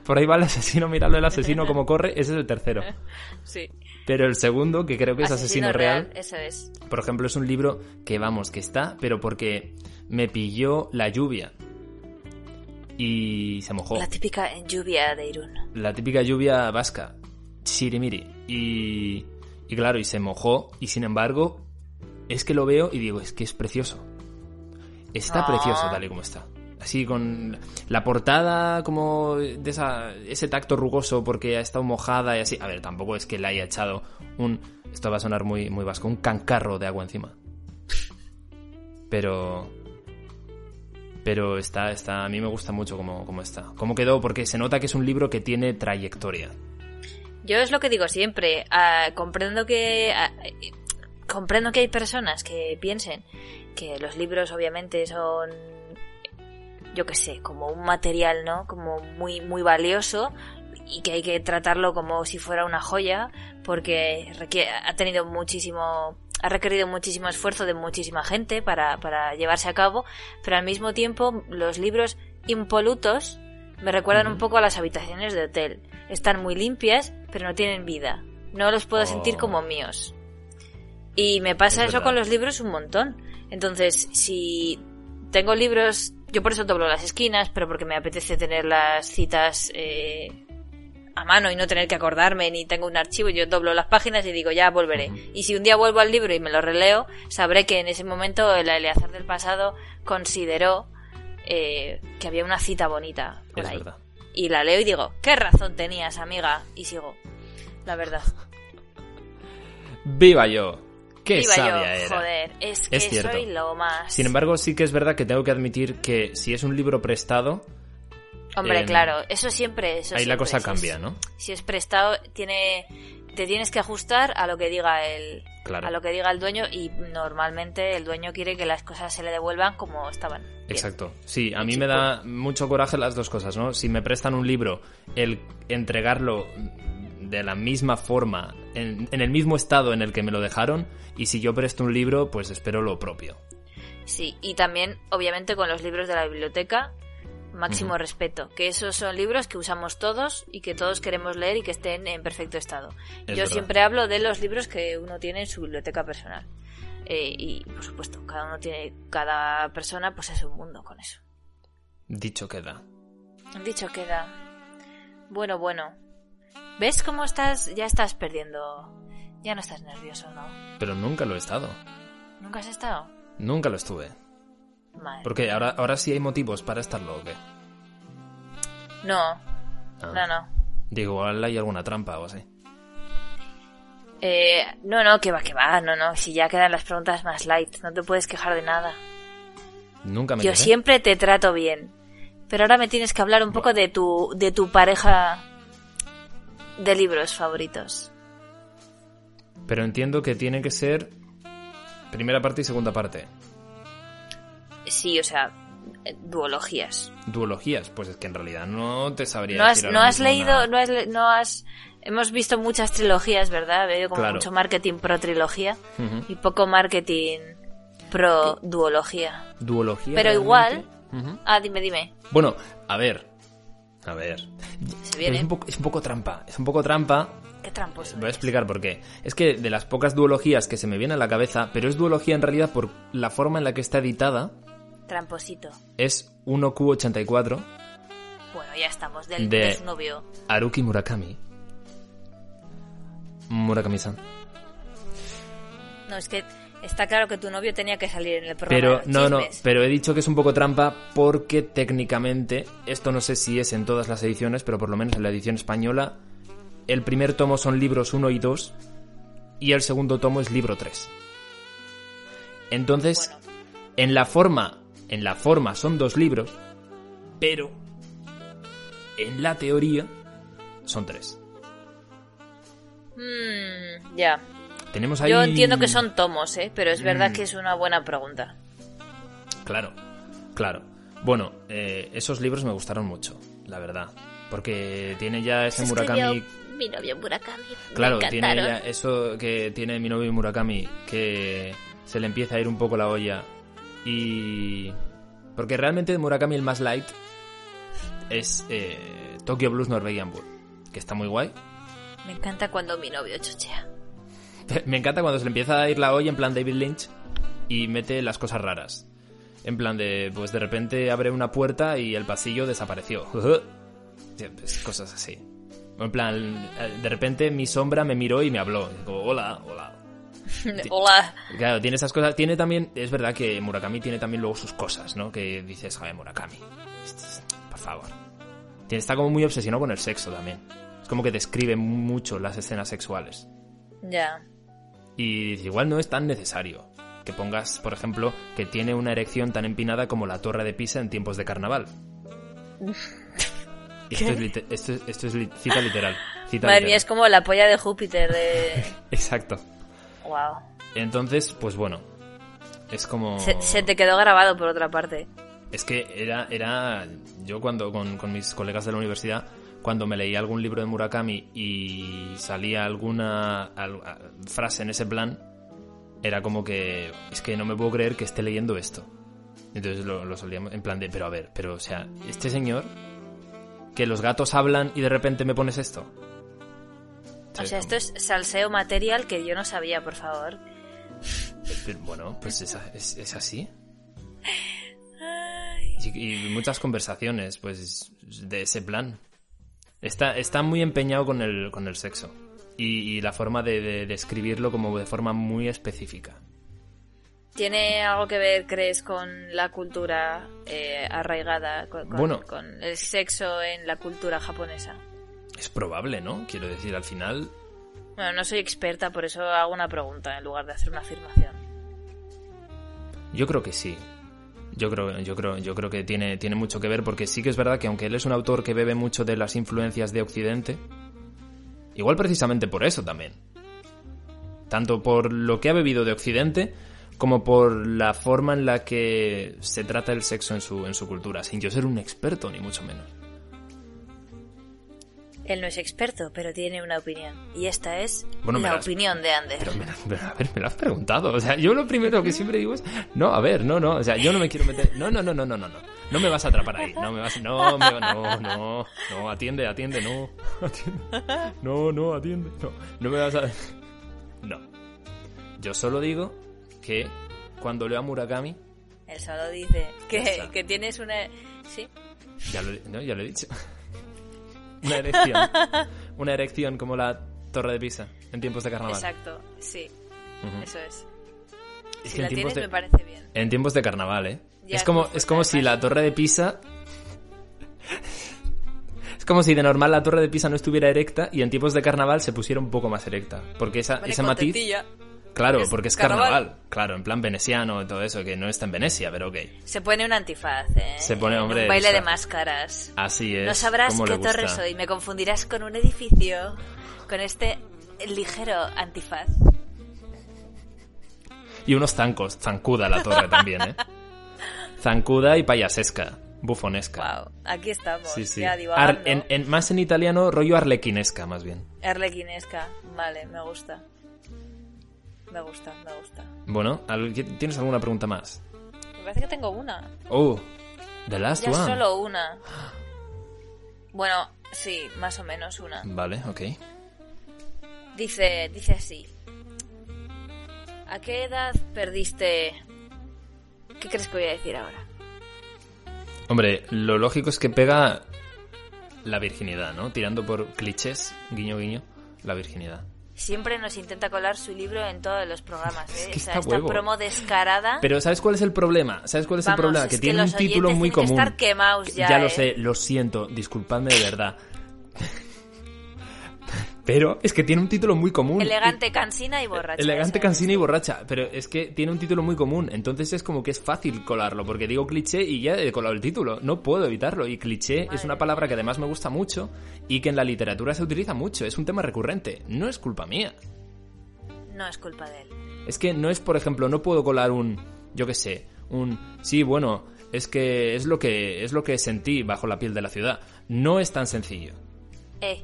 Por ahí va el asesino, míralo el asesino como corre, ese es el tercero. sí. Pero el segundo, que creo que es Asesino, Real, Eso es. por ejemplo, es un libro que vamos, que está, pero porque me pilló la lluvia. Y se mojó. La típica lluvia de Irún. la típica lluvia vasca, chirimiri. Y, y claro, y se mojó, y sin embargo, es que lo veo y digo, es que es precioso. Está Ah. precioso tal y como está. Así con la portada como de esa, ese tacto rugoso porque ha estado mojada y así. A ver, tampoco es que le haya echado un... Esto va a sonar muy, muy vasco, un cancarro de agua encima. Pero... Pero está, está, a mí me gusta mucho cómo, cómo está. Cómo quedó, porque se nota que es un libro que tiene trayectoria. Yo es lo que digo siempre. ah, comprendo que. ah, comprendo que hay personas que piensen que los libros obviamente son. Yo qué sé, como un material, ¿no? Como muy, muy valioso y que hay que tratarlo como si fuera una joya porque requiere- ha tenido muchísimo ha requerido muchísimo esfuerzo de muchísima gente para, para llevarse a cabo, pero al mismo tiempo los libros impolutos me recuerdan un poco a las habitaciones de hotel. Están muy limpias, pero no tienen vida. No los puedo Oh. sentir como míos. Y me pasa Es eso verdad. con los libros un montón. Entonces, si tengo libros, yo por eso doblo las esquinas, pero porque me apetece tener las citas eh, a mano y no tener que acordarme, ni tengo un archivo, yo doblo las páginas y digo, ya volveré. Y si un día vuelvo al libro y me lo releo, sabré que en ese momento el Eleazar del pasado consideró eh, que había una cita bonita por es ahí. verdad. Y la leo y digo, ¿qué razón tenías, amiga? Y sigo. La verdad. ¡Viva yo! ¡Qué Viva sabia yo, era! joder, es que Es cierto. soy lo más. Sin embargo, sí que es verdad que tengo que admitir que si es un libro prestado, Hombre, em, claro, eso siempre. Eso ahí la cosa si es- cambia, ¿no? Si es prestado, tiene, te tienes que ajustar a lo que diga el, Claro. a lo que diga el dueño y normalmente el dueño quiere que las cosas se le devuelvan como estaban. Bien. Exacto. Sí, a mí me da mucho coraje las dos cosas, ¿no? Si me prestan un libro, el entregarlo de la misma forma, en, en el mismo estado en el que me lo dejaron, y si yo presto un libro, pues espero lo propio. Sí, y también, obviamente, con los libros de la biblioteca, máximo respeto. Que esos son libros que usamos todos y que todos queremos leer y que estén en perfecto estado. Es Yo verdad. siempre hablo de los libros que uno tiene en su biblioteca personal. Eh, y, por supuesto, cada uno tiene, cada persona, pues es un mundo con eso. Dicho queda. Dicho queda. Bueno, bueno. ¿Ves cómo estás? Ya estás perdiendo. Ya no estás nervioso, ¿no? Pero nunca lo he estado. ¿Nunca has estado? Nunca lo estuve. Madre. Porque ahora, ahora sí hay motivos para estarlo, ¿o qué? No, Ah. no, no. Digo, igual hay alguna trampa o así. Eh, no, no, que va, que va, no, no. Si ya quedan las preguntas más light, no te puedes quejar de nada. Nunca me Yo quejé. siempre te trato bien. Pero ahora me tienes que hablar un poco de tu, de tu pareja de libros favoritos. Pero entiendo que tiene que ser primera parte y segunda parte. Sí, o sea, eh, duologías. Duologías, pues es que en realidad no te sabría No has, decir no has leído, nada. no has, no has... Hemos visto muchas trilogías, ¿verdad? Habido como Claro. mucho marketing pro trilogía y poco marketing pro duología. Duología. Pero igual-. Ah, dime, dime. Bueno, a ver. A ver. Se Pero viene. es, un poco, es un poco trampa. Es un poco trampa. Qué tramposo. Voy a explicar por qué. Es que de las pocas duologías que se me viene a la cabeza, pero es duología en realidad por la forma en la que está editada, Tramposito. es 1Q84 Bueno, ya estamos, del, De- de su novio. Haruki Murakami. Murakami-san. No, es que está claro que tu novio tenía que salir en el programa. Pero de los no, no, pero he dicho que es un poco trampa porque técnicamente, esto no sé si es en todas las ediciones, pero por lo menos en la edición española, el primer tomo son libros 1 y 2 y el segundo tomo es libro 3. Entonces, Bueno. en la forma, en la forma son dos libros, pero en la teoría son tres. Mm, ya. Tenemos ahí Yo entiendo que son tomos, ¿eh? Pero es verdad Mm. que es una buena pregunta. Claro, claro. Bueno, eh, esos libros me gustaron mucho, la verdad. Porque tiene ya ese Murakami. mi novio Murakami. Claro, tiene ya eso que tiene mi novio Murakami, que se le empieza a ir un poco la olla. Y. Porque realmente de Murakami el más light es eh, Tokyo Blues Norwegian Wood, que está muy guay. Me encanta cuando mi novio chochea. Me encanta cuando se le empieza a ir la olla en plan David Lynch y mete las cosas raras. En plan de, pues de repente abre una puerta y el pasillo desapareció. Pues, cosas así. En plan, de repente mi sombra me miró y me habló. Como, hola, hola. Hola. Claro, tiene esas cosas. Tiene también, es verdad que Murakami tiene también luego sus cosas, ¿no? Que dices, joder, Murakami. Por favor. Tiene, está como muy obsesionado con el sexo también. Es como que describe mucho las escenas sexuales. Ya. Y dice, igual no es tan necesario que pongas, por ejemplo, que tiene una erección tan empinada como la torre de Pisa en tiempos de carnaval. Esto es, lite- esto es- esto es li- cita literal. Cita Madre literal. mía, es como la polla de Júpiter de... Exacto. Wow. Entonces, pues bueno. Es como... Se, se te quedó grabado por otra parte. Es que era, era yo cuando con, con mis colegas de la universidad, cuando me leía algún libro de Murakami y salía alguna al- a- frase en ese plan, era como que es que no me puedo creer que esté leyendo esto. Entonces lo, lo solíamos en plan de, pero a ver, pero o sea, este señor, que los gatos hablan y de repente me pones esto. O ¿Sabes sea, esto es salseo material que yo no sabía, por favor. Pero, Bueno, pues es, a- es- es así. Y, y muchas conversaciones, pues, de ese plan. Está, está muy empeñado con el, con el sexo. Y, y la forma de, de describirlo como de forma muy específica. ¿Tiene algo que ver, crees, con la cultura eh, arraigada, con, con- Bueno. con el sexo en la cultura japonesa? Es probable, ¿no? Quiero decir, al final... Bueno, no soy experta, por eso hago una pregunta en lugar de hacer una afirmación. Yo creo que sí. Yo creo, yo creo, yo creo que tiene, tiene mucho que ver porque sí que es verdad que aunque él es un autor que bebe mucho de las influencias de Occidente, igual precisamente por eso también. Tanto por lo que ha bebido de Occidente como por la forma en la que se trata el sexo en su, en su cultura, sin yo ser un experto ni mucho menos. Él no es experto, pero tiene una opinión. Y esta es la opinión de Ander. Pero me, la, a ver, me lo has preguntado. O sea, yo lo primero que siempre digo es, no, a ver, no, no. O sea, yo no me quiero meter. No, no, no, no, no, no. No me vas a atrapar ahí. No me vas. No, me, no, no. No, atiende, atiende, no. No, no, atiende. No, no me vas a. No. Yo solo digo que cuando leo a Murakami. Él solo dice que, que tienes una. Sí. Ya lo, no, ya lo he dicho una erección, una erección como la Torre de Pisa en tiempos de carnaval. exacto, sí, eso es. Es Si que la en tiempos tienes de- me parece bien. En tiempos de carnaval, ¿eh? Ya, es como, pues, es como si además- la torre de Pisa... Es como si de normal la torre de Pisa no estuviera erecta y en tiempos de carnaval se pusiera un poco más erecta. Porque esa, ese matiz... Claro, es porque es carnaval. carnaval. Claro, en plan veneciano y todo eso, que no está en Venecia, pero ok. Se pone un antifaz, ¿eh? Se pone, hombre, Un baile de máscaras. Así es. No sabrás qué torre soy. Me confundirás con un edificio. Con este ligero antifaz. Y unos zancos. Zancuda la torre también, ¿eh? Zancuda y payasesca. Bufonesca. Wow, aquí estamos. Sí, sí. Ya Ar- divagando. en, en- más en italiano, rollo arlequinesca, más bien. Arlequinesca. Vale, me gusta. Me gusta, me gusta. Bueno, ¿al- ¿tienes alguna pregunta más? Me parece que tengo una. Oh, The Last Ya One. solo una. Bueno, sí, más o menos una. Vale, ok. Dice, dice así. ¿A qué edad perdiste? ¿Qué crees que voy a decir ahora? Hombre, lo lógico es que pega la virginidad, ¿no? Tirando por clichés, guiño guiño, la virginidad. Siempre nos intenta colar su libro en todos los programas, ¿eh? Es que o sea, está esta huevo. promo descarada. Pero ¿sabes cuál es el problema? ¿Sabes cuál es el problema? es Que que tiene un título muy que común. estar quemaos ya, ya lo ¿eh? sé, lo siento, disculpadme de verdad. Pero es que tiene un título muy común. Elegante, cansina y borracha. Elegante, cansina y borracha, pero es que tiene un título muy común, entonces es como que es fácil colarlo, porque digo cliché y ya he colado el título, no puedo evitarlo, y cliché es una palabra que además me gusta mucho y que en la literatura se utiliza mucho, es un tema recurrente, no es culpa mía. No es culpa de él. Es que no es, por ejemplo, no puedo colar un, yo qué sé, un, sí, bueno, es que es lo que es lo que sentí bajo la piel de la ciudad. No es tan sencillo, Eh,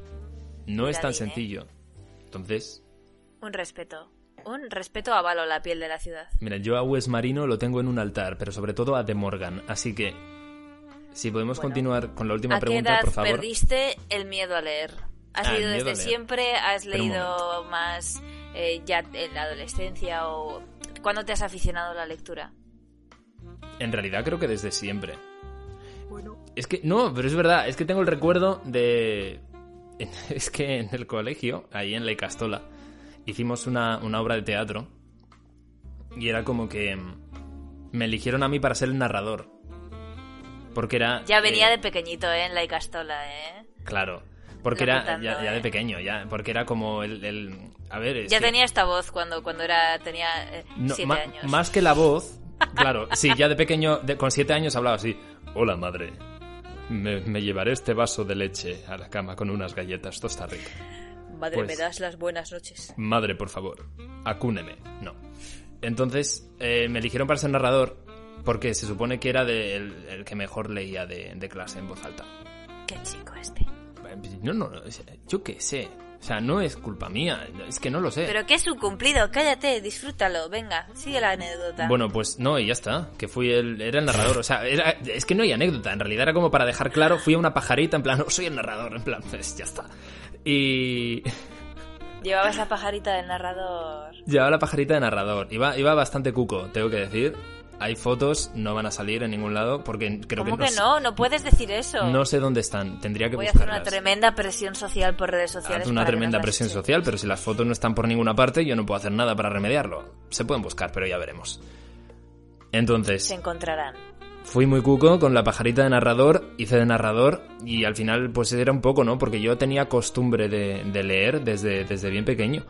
no es tan ¿eh? sencillo. Entonces, un respeto. Un respeto a Valo, la piel de la ciudad. Mira, yo a Wes Marino lo tengo en un altar, pero sobre todo a De Morgan. Así que, si podemos Bueno, continuar con la última ¿A qué pregunta, edad por favor. perdiste el miedo a leer? ¿Has Ah, leído desde siempre? ¿Has Pero leído más eh, ya en la adolescencia? o ¿Cuándo te has aficionado a la lectura? En realidad creo que desde siempre. Es que, no, pero es verdad, es que tengo el recuerdo de... Es que en el colegio, ahí en La Castola, hicimos una, una obra de teatro y era como que mm, me eligieron a mí para ser el narrador. Porque era... Ya venía eh, de pequeñito, ¿eh? En la Icastola, ¿eh? Claro. Porque era ya, de eh. pequeño, ya. Porque era como el... el- a ver, es Ya que- tenía esta voz cuando, cuando era tenía eh, No, siete ma- años. Más que la voz, claro, sí, ya de pequeño, de- con siete años hablaba así. Hola, madre. Me, me llevaré este vaso de leche a la cama con unas galletas. Esto está rico. Madre, pues- me das las buenas noches. Madre, por favor, acúneme. No. Entonces, eh, me eligieron para ser narrador porque se supone que era de- el, el que mejor leía de, de clase en voz alta. Qué chico este. No, no, no, yo qué sé. O sea, no es culpa mía, es que no lo sé. Pero que es un cumplido, cállate, disfrútalo, venga, sigue la anécdota. Bueno, pues no, y ya está. Que fui el, era el narrador. O sea, era- es que no hay anécdota. En realidad era como para dejar claro, fui a una pajarita en plan, no, soy el narrador. En plan, pues ya está. Y Llevaba esa pajarita del narrador. llevaba la pajarita de narrador. Iba, iba bastante cuco, tengo que decir. Hay fotos, no van a salir en ningún lado porque creo ¿Cómo que, que no? No puedes decir eso. No sé dónde están, tendría que Voy a hacer una buscarlas. tremenda presión social por redes sociales. Haz una tremenda presión social, pero si las fotos no están por ninguna parte, yo no puedo hacer nada para remediarlo. Se pueden buscar, pero ya veremos. Entonces, Se encontrarán. Fui muy cuco con la pajarita de narrador, hice de narrador y al final pues era un poco, ¿no? Porque yo tenía costumbre de, de leer desde, desde bien pequeño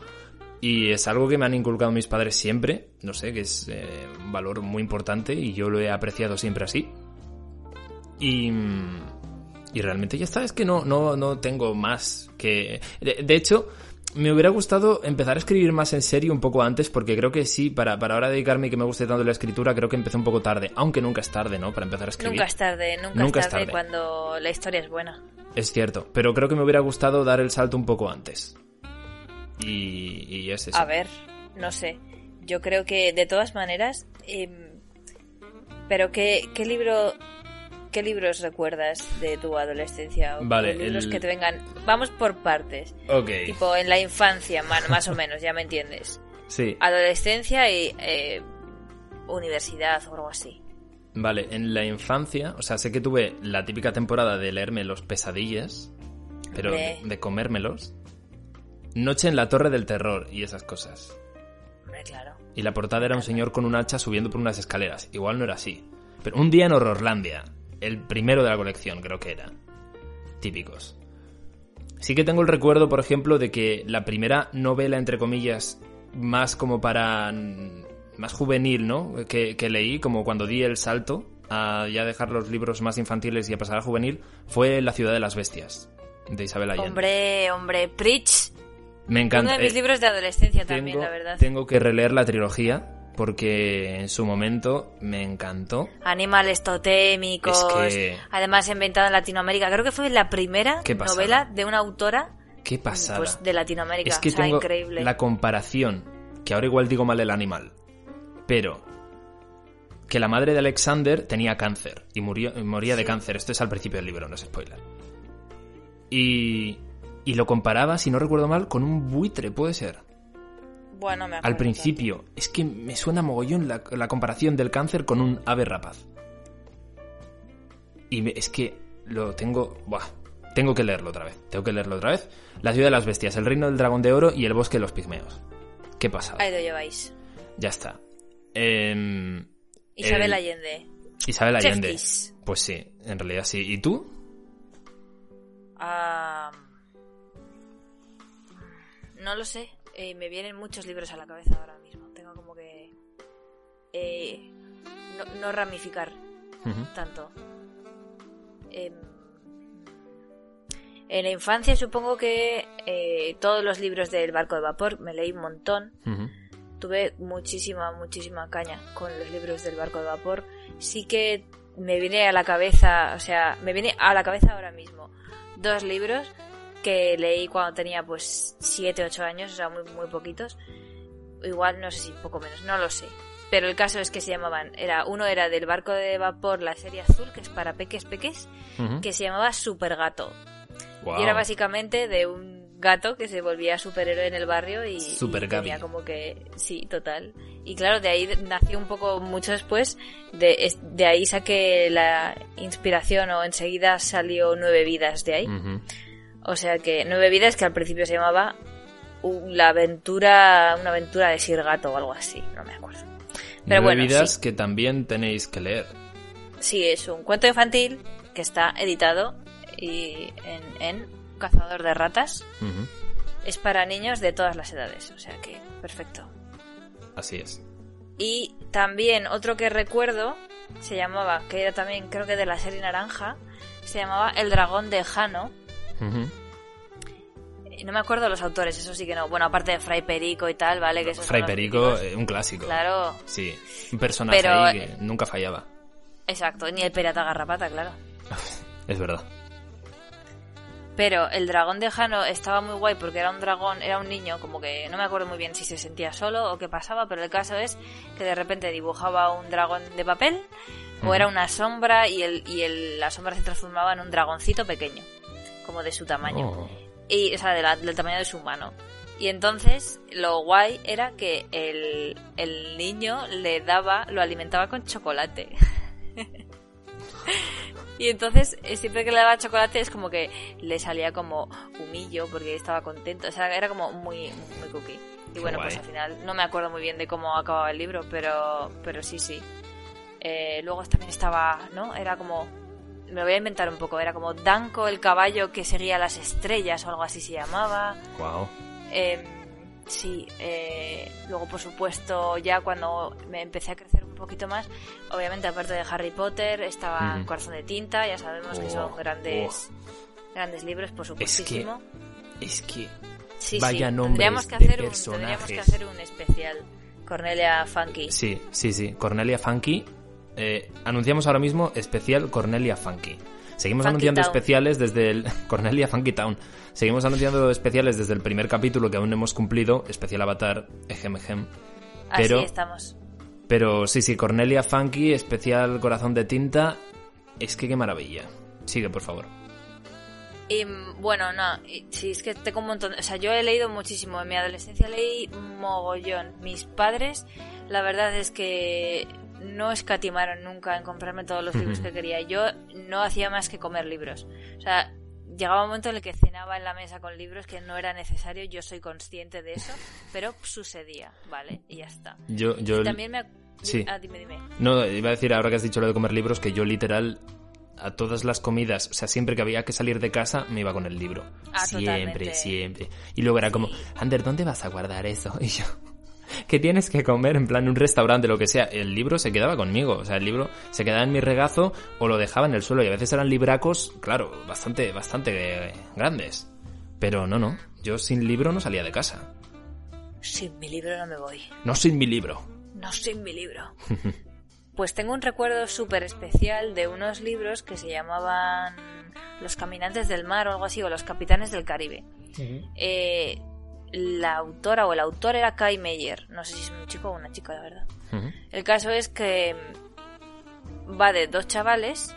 y es algo que me han inculcado mis padres siempre, no sé, que es eh, un valor muy importante y yo lo he apreciado siempre así. Y, y realmente ya está, es que no, no, no tengo más que... De, de hecho, me hubiera gustado empezar a escribir más en serio un poco antes, porque creo que sí, para, para ahora dedicarme y que me guste tanto la escritura, creo que empecé un poco tarde, aunque nunca es tarde, ¿no? Para empezar a escribir. Nunca es tarde, nunca, Nunca es tarde. cuando la historia es buena. Es cierto, pero creo que me hubiera gustado dar el salto un poco antes. Y, y es eso. A ver, no sé. Yo creo que de todas maneras. em, pero qué, qué libro. ¿Qué libros recuerdas de tu adolescencia? O Vale, libros el- que te vengan. Vamos por partes. Ok. Tipo en la infancia, más o menos, ya me entiendes. Sí. Adolescencia y eh, universidad o algo así. Vale, en la infancia, o sea, sé que tuve la típica temporada de leerme los pesadillas, pero de, de comérmelos. Noche en la Torre del Terror y esas cosas. Hombre, claro. Y la portada era un señor con un hacha subiendo por unas escaleras. Igual no era así. Pero un día en Horrorlandia. El primero de la colección, creo que era. Típicos. Sí que tengo el recuerdo, por ejemplo, de que la primera novela, entre comillas, más como para... más juvenil, ¿no? Que, que leí, como cuando di el salto a ya dejar los libros más infantiles y a pasar a juvenil, fue La ciudad de las bestias, de Isabel Allende. Hombre, hombre, Preach. Me encanta. Uno de mis eh, libros de adolescencia también, la verdad. tengo que releer la trilogía porque en su momento me encantó. Animales totémicos. Es que- Además, inventada en Latinoamérica. Creo que fue la primera novela de una autora Qué pasada. pues, de Latinoamérica. es que o sea, tengo increíble. la comparación, que ahora igual digo mal el animal, pero que la madre de Alexander tenía cáncer y murió, moría de cáncer. Esto es al principio del libro, no es spoiler. Y, y lo comparaba, si no recuerdo mal, con un buitre, puede ser. Bueno, me Al principio. Es que me suena mogollón la, la comparación del cáncer con un ave rapaz. Y me- es que lo tengo... Buah, tengo que leerlo otra vez. Tengo que leerlo otra vez. La ciudad de las bestias, el reino del dragón de oro y el bosque de los pigmeos. ¿Qué pasa? Ahí lo lleváis. Ya está. Em, Isabel el- Allende. Isabel Allende. Chefkis. Pues sí, en realidad sí. ¿Y tú? Ah, no lo sé. Eh, me vienen muchos libros a la cabeza ahora mismo. Tengo como que eh, no, no ramificar tanto. Em, en la infancia supongo que eh, todos los libros del barco de vapor me leí un montón. Tuve muchísima, muchísima caña con los libros del barco de vapor. Sí que me viene a la cabeza, o sea, me viene a la cabeza ahora mismo dos libros que leí cuando tenía pues 7, 8 años, o sea, muy, muy poquitos. Igual, no sé si poco menos, no lo sé. Pero el caso es que se llamaban, era uno era del barco de vapor, la serie azul, que es para peques peques, que se llamaba Super Gato. Y era básicamente de un gato que se volvía superhéroe en el barrio y, Super y tenía como que sí, total. Y claro, de ahí nació un poco mucho después, de, de ahí saqué la inspiración o enseguida salió Nueve Vidas de ahí. O sea que Nueve Vidas que al principio se llamaba la aventura, una aventura de Sir Gato o algo así, no me acuerdo. Pero Nueve bueno, vidas sí. que también tenéis que leer. Sí, es un cuento infantil que está editado y en, en Cazador de Ratas. Es para niños de todas las edades, o sea que perfecto. Así es. Y también otro que recuerdo se llamaba, que era también creo que de la serie naranja, se llamaba El dragón de Jano. Y No me acuerdo los autores, eso sí que no. Bueno, aparte de Fray Perico y tal, ¿vale? Que Fray Perico, eh, un clásico. Claro, Sí, un personaje Pero, ahí eh, que nunca fallaba. exacto. Ni el pirata garrapata, claro. Es verdad. Pero el dragón de Jano estaba muy guay porque era un dragón, era un niño, como que no me acuerdo muy bien si se sentía solo o qué pasaba, pero el caso es que de repente dibujaba un dragón de papel o era una sombra y, el, y el- la sombra se transformaba en un dragoncito pequeño, como de su tamaño. Oh. Y, o sea, de la- del tamaño de su mano. Y entonces lo guay era que el, el niño le daba, lo alimentaba con chocolate. y entonces eh, siempre que le daba chocolate es como que le salía como humillo porque estaba contento. O sea, era como muy, muy cookie. Y Qué bueno, guay. pues al final no me acuerdo muy bien de cómo acababa el libro, pero, pero sí, sí. Eh, luego también estaba, ¿no? Era como me lo voy a inventar un poco, era como Danko el caballo que seguía las estrellas o algo así se llamaba. Wow. Eh, sí, eh, luego por supuesto ya cuando me empecé a crecer un poquito más, obviamente aparte de Harry Potter estaba Ujú. Corazón de Tinta, ya sabemos que son Oh, grandes, grandes libros, por supuestísimo. Es que sí, vaya sí, nombres tendríamos que, de hacer un, tendríamos que hacer un especial. Cornelia Funky. Sí, sí, sí. Cornelia Funky. Eh, anunciamos ahora mismo especial Cornelia Funky. Seguimos Funky anunciando Town. especiales desde el... Cornelia Funky Town. Seguimos anunciando especiales desde el primer capítulo que aún no hemos cumplido. Especial Avatar, ejem, ejem. Así pero- estamos. Pero sí, sí, Cornelia Funky, especial Corazón de Tinta. Es que qué maravilla. Sigue, por favor. Y mm, bueno, no, y- sí, es que tengo un montón. O sea, yo he leído muchísimo. En mi adolescencia leí mogollón. Mis padres, la verdad es que no escatimaron nunca en comprarme todos los libros que quería. Yo no hacía más que comer libros. O sea, llegaba un momento en el que cenaba en la mesa con libros que no era necesario. Yo soy consciente de eso, pero sucedía, ¿vale? Y ya está. Yo, yo... Y también me. Sí. Ah, dime, dime. No, iba a decir ahora que has dicho lo de comer libros que yo literal a todas las comidas, o sea, siempre que había que salir de casa me iba con el libro. Ah, siempre, totalmente. siempre. Y luego era como, Ander, ¿dónde vas a guardar eso? Y yo, ¿qué tienes que comer? En plan, un restaurante, lo que sea. El libro se quedaba conmigo, o sea, el libro se quedaba en mi regazo o lo dejaba en el suelo y a veces eran libracos, claro, bastante, bastante eh, grandes. Pero no, no, yo sin libro no salía de casa. Sin mi libro no me voy. No sin mi libro. No sin mi libro. Pues tengo un recuerdo súper especial de unos libros que se llamaban Los Caminantes del Mar o algo así, o Los Capitanes del Caribe. Eh, la autora o el autor era Kai Meyer. No sé si es un chico o una chica, la verdad. El caso es que va de dos chavales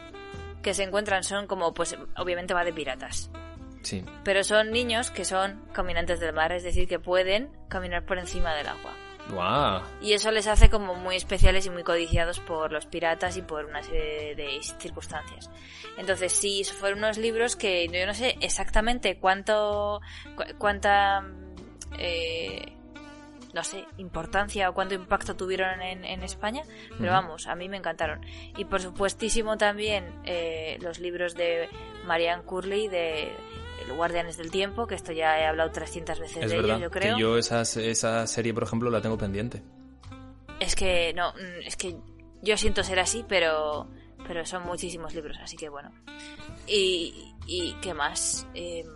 que se encuentran, son como, pues obviamente va de piratas. Sí. Pero son niños que son caminantes del mar, es decir, que pueden caminar por encima del agua. Guau. Y eso les hace como muy especiales y muy codiciados por los piratas y por una serie de circunstancias. Entonces, sí, fueron unos libros que yo no sé exactamente cuánto, cu- cuánta, eh, no sé, importancia o cuánto impacto tuvieron en, en España, pero vamos, a mí me encantaron. Y por supuestísimo también eh, los libros de Marianne Curley de Los Guardianes del Tiempo, que esto ya he hablado 300 veces Es de verdad ellos, yo creo. que yo esa, esa serie, por ejemplo, la tengo pendiente. Es que no, mm, es que yo siento ser así, pero pero son muchísimos libros, así que bueno. Y, y qué más. Em,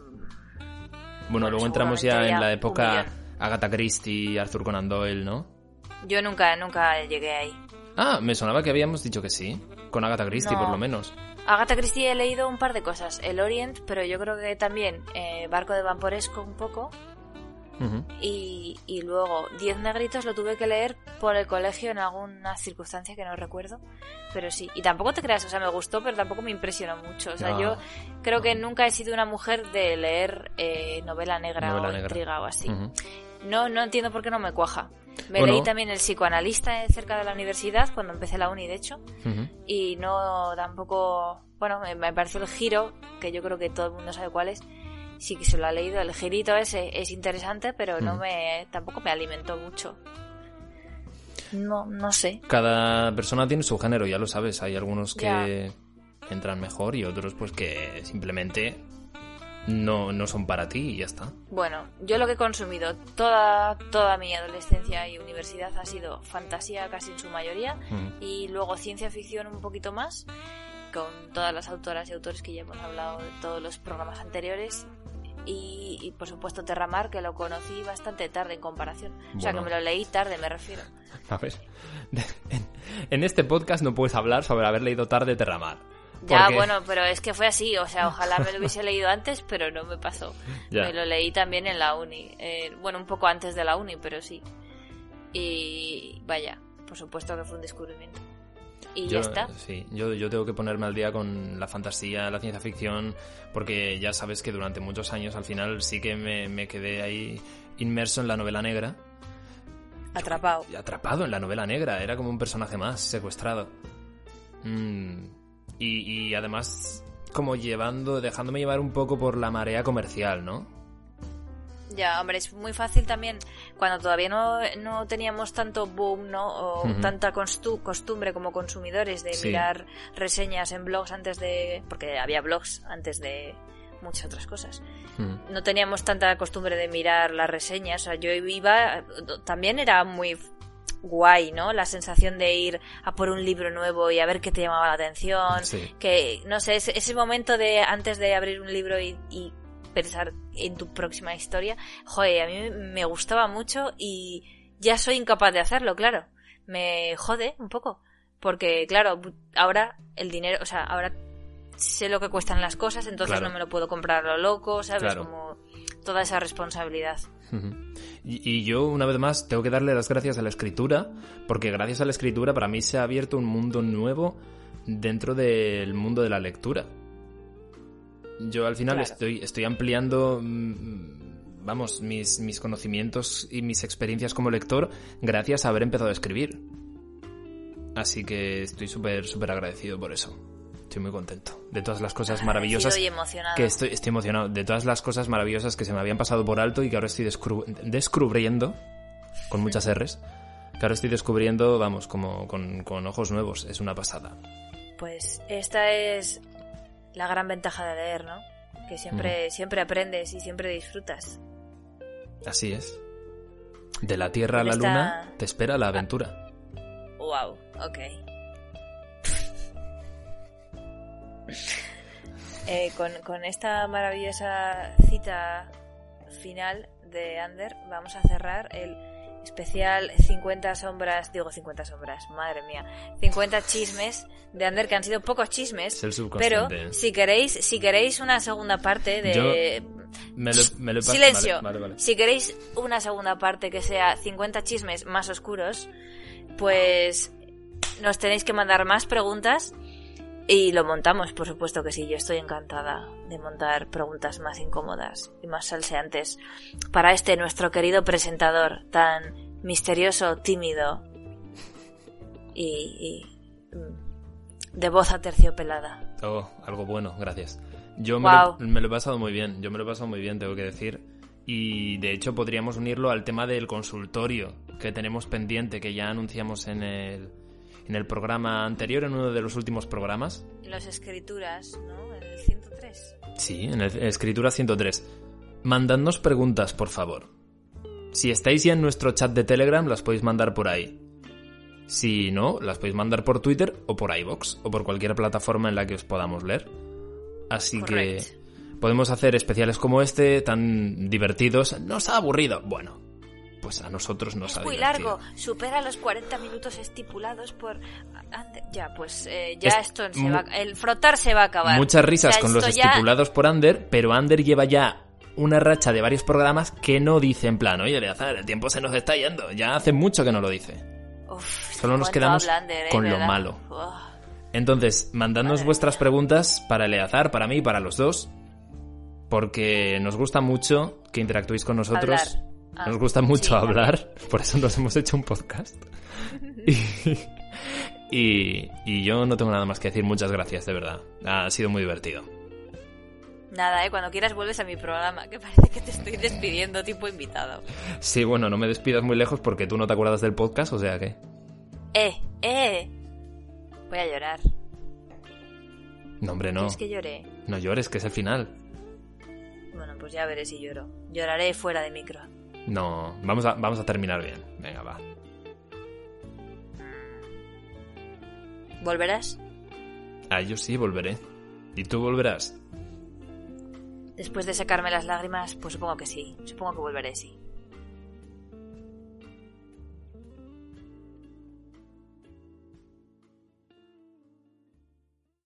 Bueno, luego entramos ya en la época. Agatha Christie, Arthur Conan Doyle, ¿no? yo nunca nunca llegué ahí. Ah, me sonaba que habíamos dicho que sí. Con Agatha Christie, No. por lo menos. Agatha Christie he leído un par de cosas. El Orient, pero yo creo que también eh, Barco de Vamporesco un poco. Y, y luego Diez Negritos lo tuve que leer por el colegio en alguna circunstancia que no recuerdo. Pero sí. Y tampoco te creas, o sea, me gustó, pero tampoco me impresionó mucho. O sea, yo creo que nunca he sido una mujer de leer eh, novela negra Novela o negra. intriga o así. No, no entiendo por qué no me cuaja. Me Bueno. leí también El psicoanalista eh, cerca de la universidad, cuando empecé la uni, de hecho. Y no tampoco. Bueno, me, me pareció el giro, que yo creo que todo el mundo sabe cuál es. Sí que se lo ha leído. El girito ese es interesante, pero no Mm. me. tampoco me alimentó mucho. No, no sé. Cada persona tiene su género, ya lo sabes. Hay algunos que Ya. entran mejor y otros pues que simplemente no, no son para ti y ya está. Bueno, yo lo que he consumido toda, toda mi adolescencia y universidad ha sido fantasía casi en su mayoría Ujú. y luego ciencia ficción un poquito más con todas las autoras y autores que ya hemos hablado de todos los programas anteriores y, y, por supuesto Terramar que lo conocí bastante tarde en comparación. O sea que me lo leí tarde me refiero. A ver, en, en este podcast no puedes hablar sobre haber leído tarde Terramar. ya Porque- bueno pero es que fue así o sea ojalá me lo hubiese leído antes pero no me pasó. Ya. me lo leí también en la uni Eh, bueno un poco antes de la uni pero sí. Y vaya por supuesto que fue un descubrimiento y Yo, ya está Sí, yo, yo tengo que ponerme al día con la fantasía, la ciencia ficción, porque ya sabes que durante muchos años al final sí que me, me quedé ahí inmerso en la novela negra, atrapado y atrapado en la novela negra, era como un personaje más, secuestrado. Mm, y, y además como llevando, dejándome llevar un poco por la marea comercial, ¿no? Ya, hombre, es muy fácil también cuando todavía no, no teníamos tanto boom, ¿no? O tanta costu- costumbre como consumidores de Sí. mirar reseñas en blogs antes de... porque había blogs antes de muchas otras cosas. No teníamos tanta costumbre de mirar las reseñas. O sea, yo iba... También era muy guay, ¿no? La sensación de ir a por un libro nuevo y a ver qué te llamaba la atención. Sí. Que, no sé, ese, ese momento de antes de abrir un libro y, y pensar en tu próxima historia, joder, a mí me gustaba mucho y ya soy incapaz de hacerlo, claro. Me jode un poco. Porque, claro, ahora el dinero, o sea, ahora sé lo que cuestan las cosas, entonces Claro. no me lo puedo comprar a lo loco, ¿sabes? Claro. Como toda esa responsabilidad. Y yo, una vez más, tengo que darle las gracias a la escritura, porque gracias a la escritura para mí se ha abierto un mundo nuevo dentro del mundo de la lectura. Yo al final Claro. estoy, estoy ampliando, mm, vamos, mis, mis conocimientos y mis experiencias como lector gracias a haber empezado a escribir. Así que estoy súper, súper agradecido por eso. Estoy muy contento de todas las cosas maravillosas y emocionado. que estoy, estoy emocionado de todas las cosas maravillosas que se me habían pasado por alto y que ahora estoy descubriendo, con muchas R's, que ahora estoy descubriendo, vamos, como con, con ojos nuevos. Es una pasada. Pues esta es la gran ventaja de leer, ¿no? Que siempre, siempre aprendes y siempre disfrutas. Así es. De la Tierra a la esta- Luna te espera la aventura. Wow, ok. Eh, con, con esta maravillosa cita final de Ander, vamos a cerrar el especial 50 sombras, digo 50 sombras, madre mía, 50 chismes de Ander, que han sido pocos chismes, pero si queréis, si queréis una segunda parte de... Me lo, me lo he pas- Silencio. Vale, vale, vale. Si queréis una segunda parte que sea 50 chismes más oscuros, pues nos tenéis que mandar más preguntas Y lo montamos, por supuesto que sí. Yo estoy encantada de montar preguntas más incómodas y más salseantes para este nuestro querido presentador tan misterioso, tímido y, y mm, de voz aterciopelada. Oh, algo bueno, gracias. Yo me, lo, me lo he pasado muy bien, yo me lo he pasado muy bien, tengo que decir. Y de hecho podríamos unirlo al tema del consultorio que tenemos pendiente, que ya anunciamos en el, en el programa anterior, en uno de los últimos programas. Las escrituras, ¿no? En el 103. Sí, en el Escritura 103. Mandadnos preguntas, por favor. Si estáis ya en nuestro chat de Telegram, las podéis mandar por ahí. Si no, las podéis mandar por Twitter o por iVoox o por cualquier plataforma en la que os podamos leer. Así que podemos hacer especiales como este, tan divertidos. ¿Nos ha aburrido? Bueno, pues a nosotros nos Es ha muy divertido. largo, supera los 40 minutos estipulados por... Ander. Ya, pues eh, ya Es esto se va... El frotar se va a acabar. Muchas risas O sea, con los ya- estipulados por Ander, pero Ander lleva ya una racha de varios programas que no dice en plan, oye, Eleazar, el tiempo se nos está yendo. Ya hace mucho que no lo dice. Uf, Solo nos quedamos Ander, ¿eh? con lo malo. Uf. Entonces, mandadnos vuestras preguntas para Eleazar, para mí y para los dos. Porque nos gusta mucho que interactuéis con nosotros. Hablar. Ah, nos gusta mucho sí, hablar, por eso nos hemos hecho un podcast. y, y, y yo no tengo nada más que decir. Muchas gracias, de verdad. Ha sido muy divertido. Nada, ¿eh? Cuando quieras vuelves a mi programa, que parece que te estoy despidiendo tipo invitado. Sí, bueno, no me despidas muy lejos porque tú no te acuerdas del podcast, o sea que... ¡Eh! ¡Eh! Voy a llorar. No, hombre, no. ¿Quieres que llore? No llores, que es el final. Bueno, pues ya veré si lloro. Lloraré fuera de micro. No, vamos a, vamos a terminar bien. Venga, va. ¿Volverás? Ah, yo sí volveré. ¿Y tú volverás? Después de secarme las lágrimas, pues supongo que sí. Supongo que volveré, sí.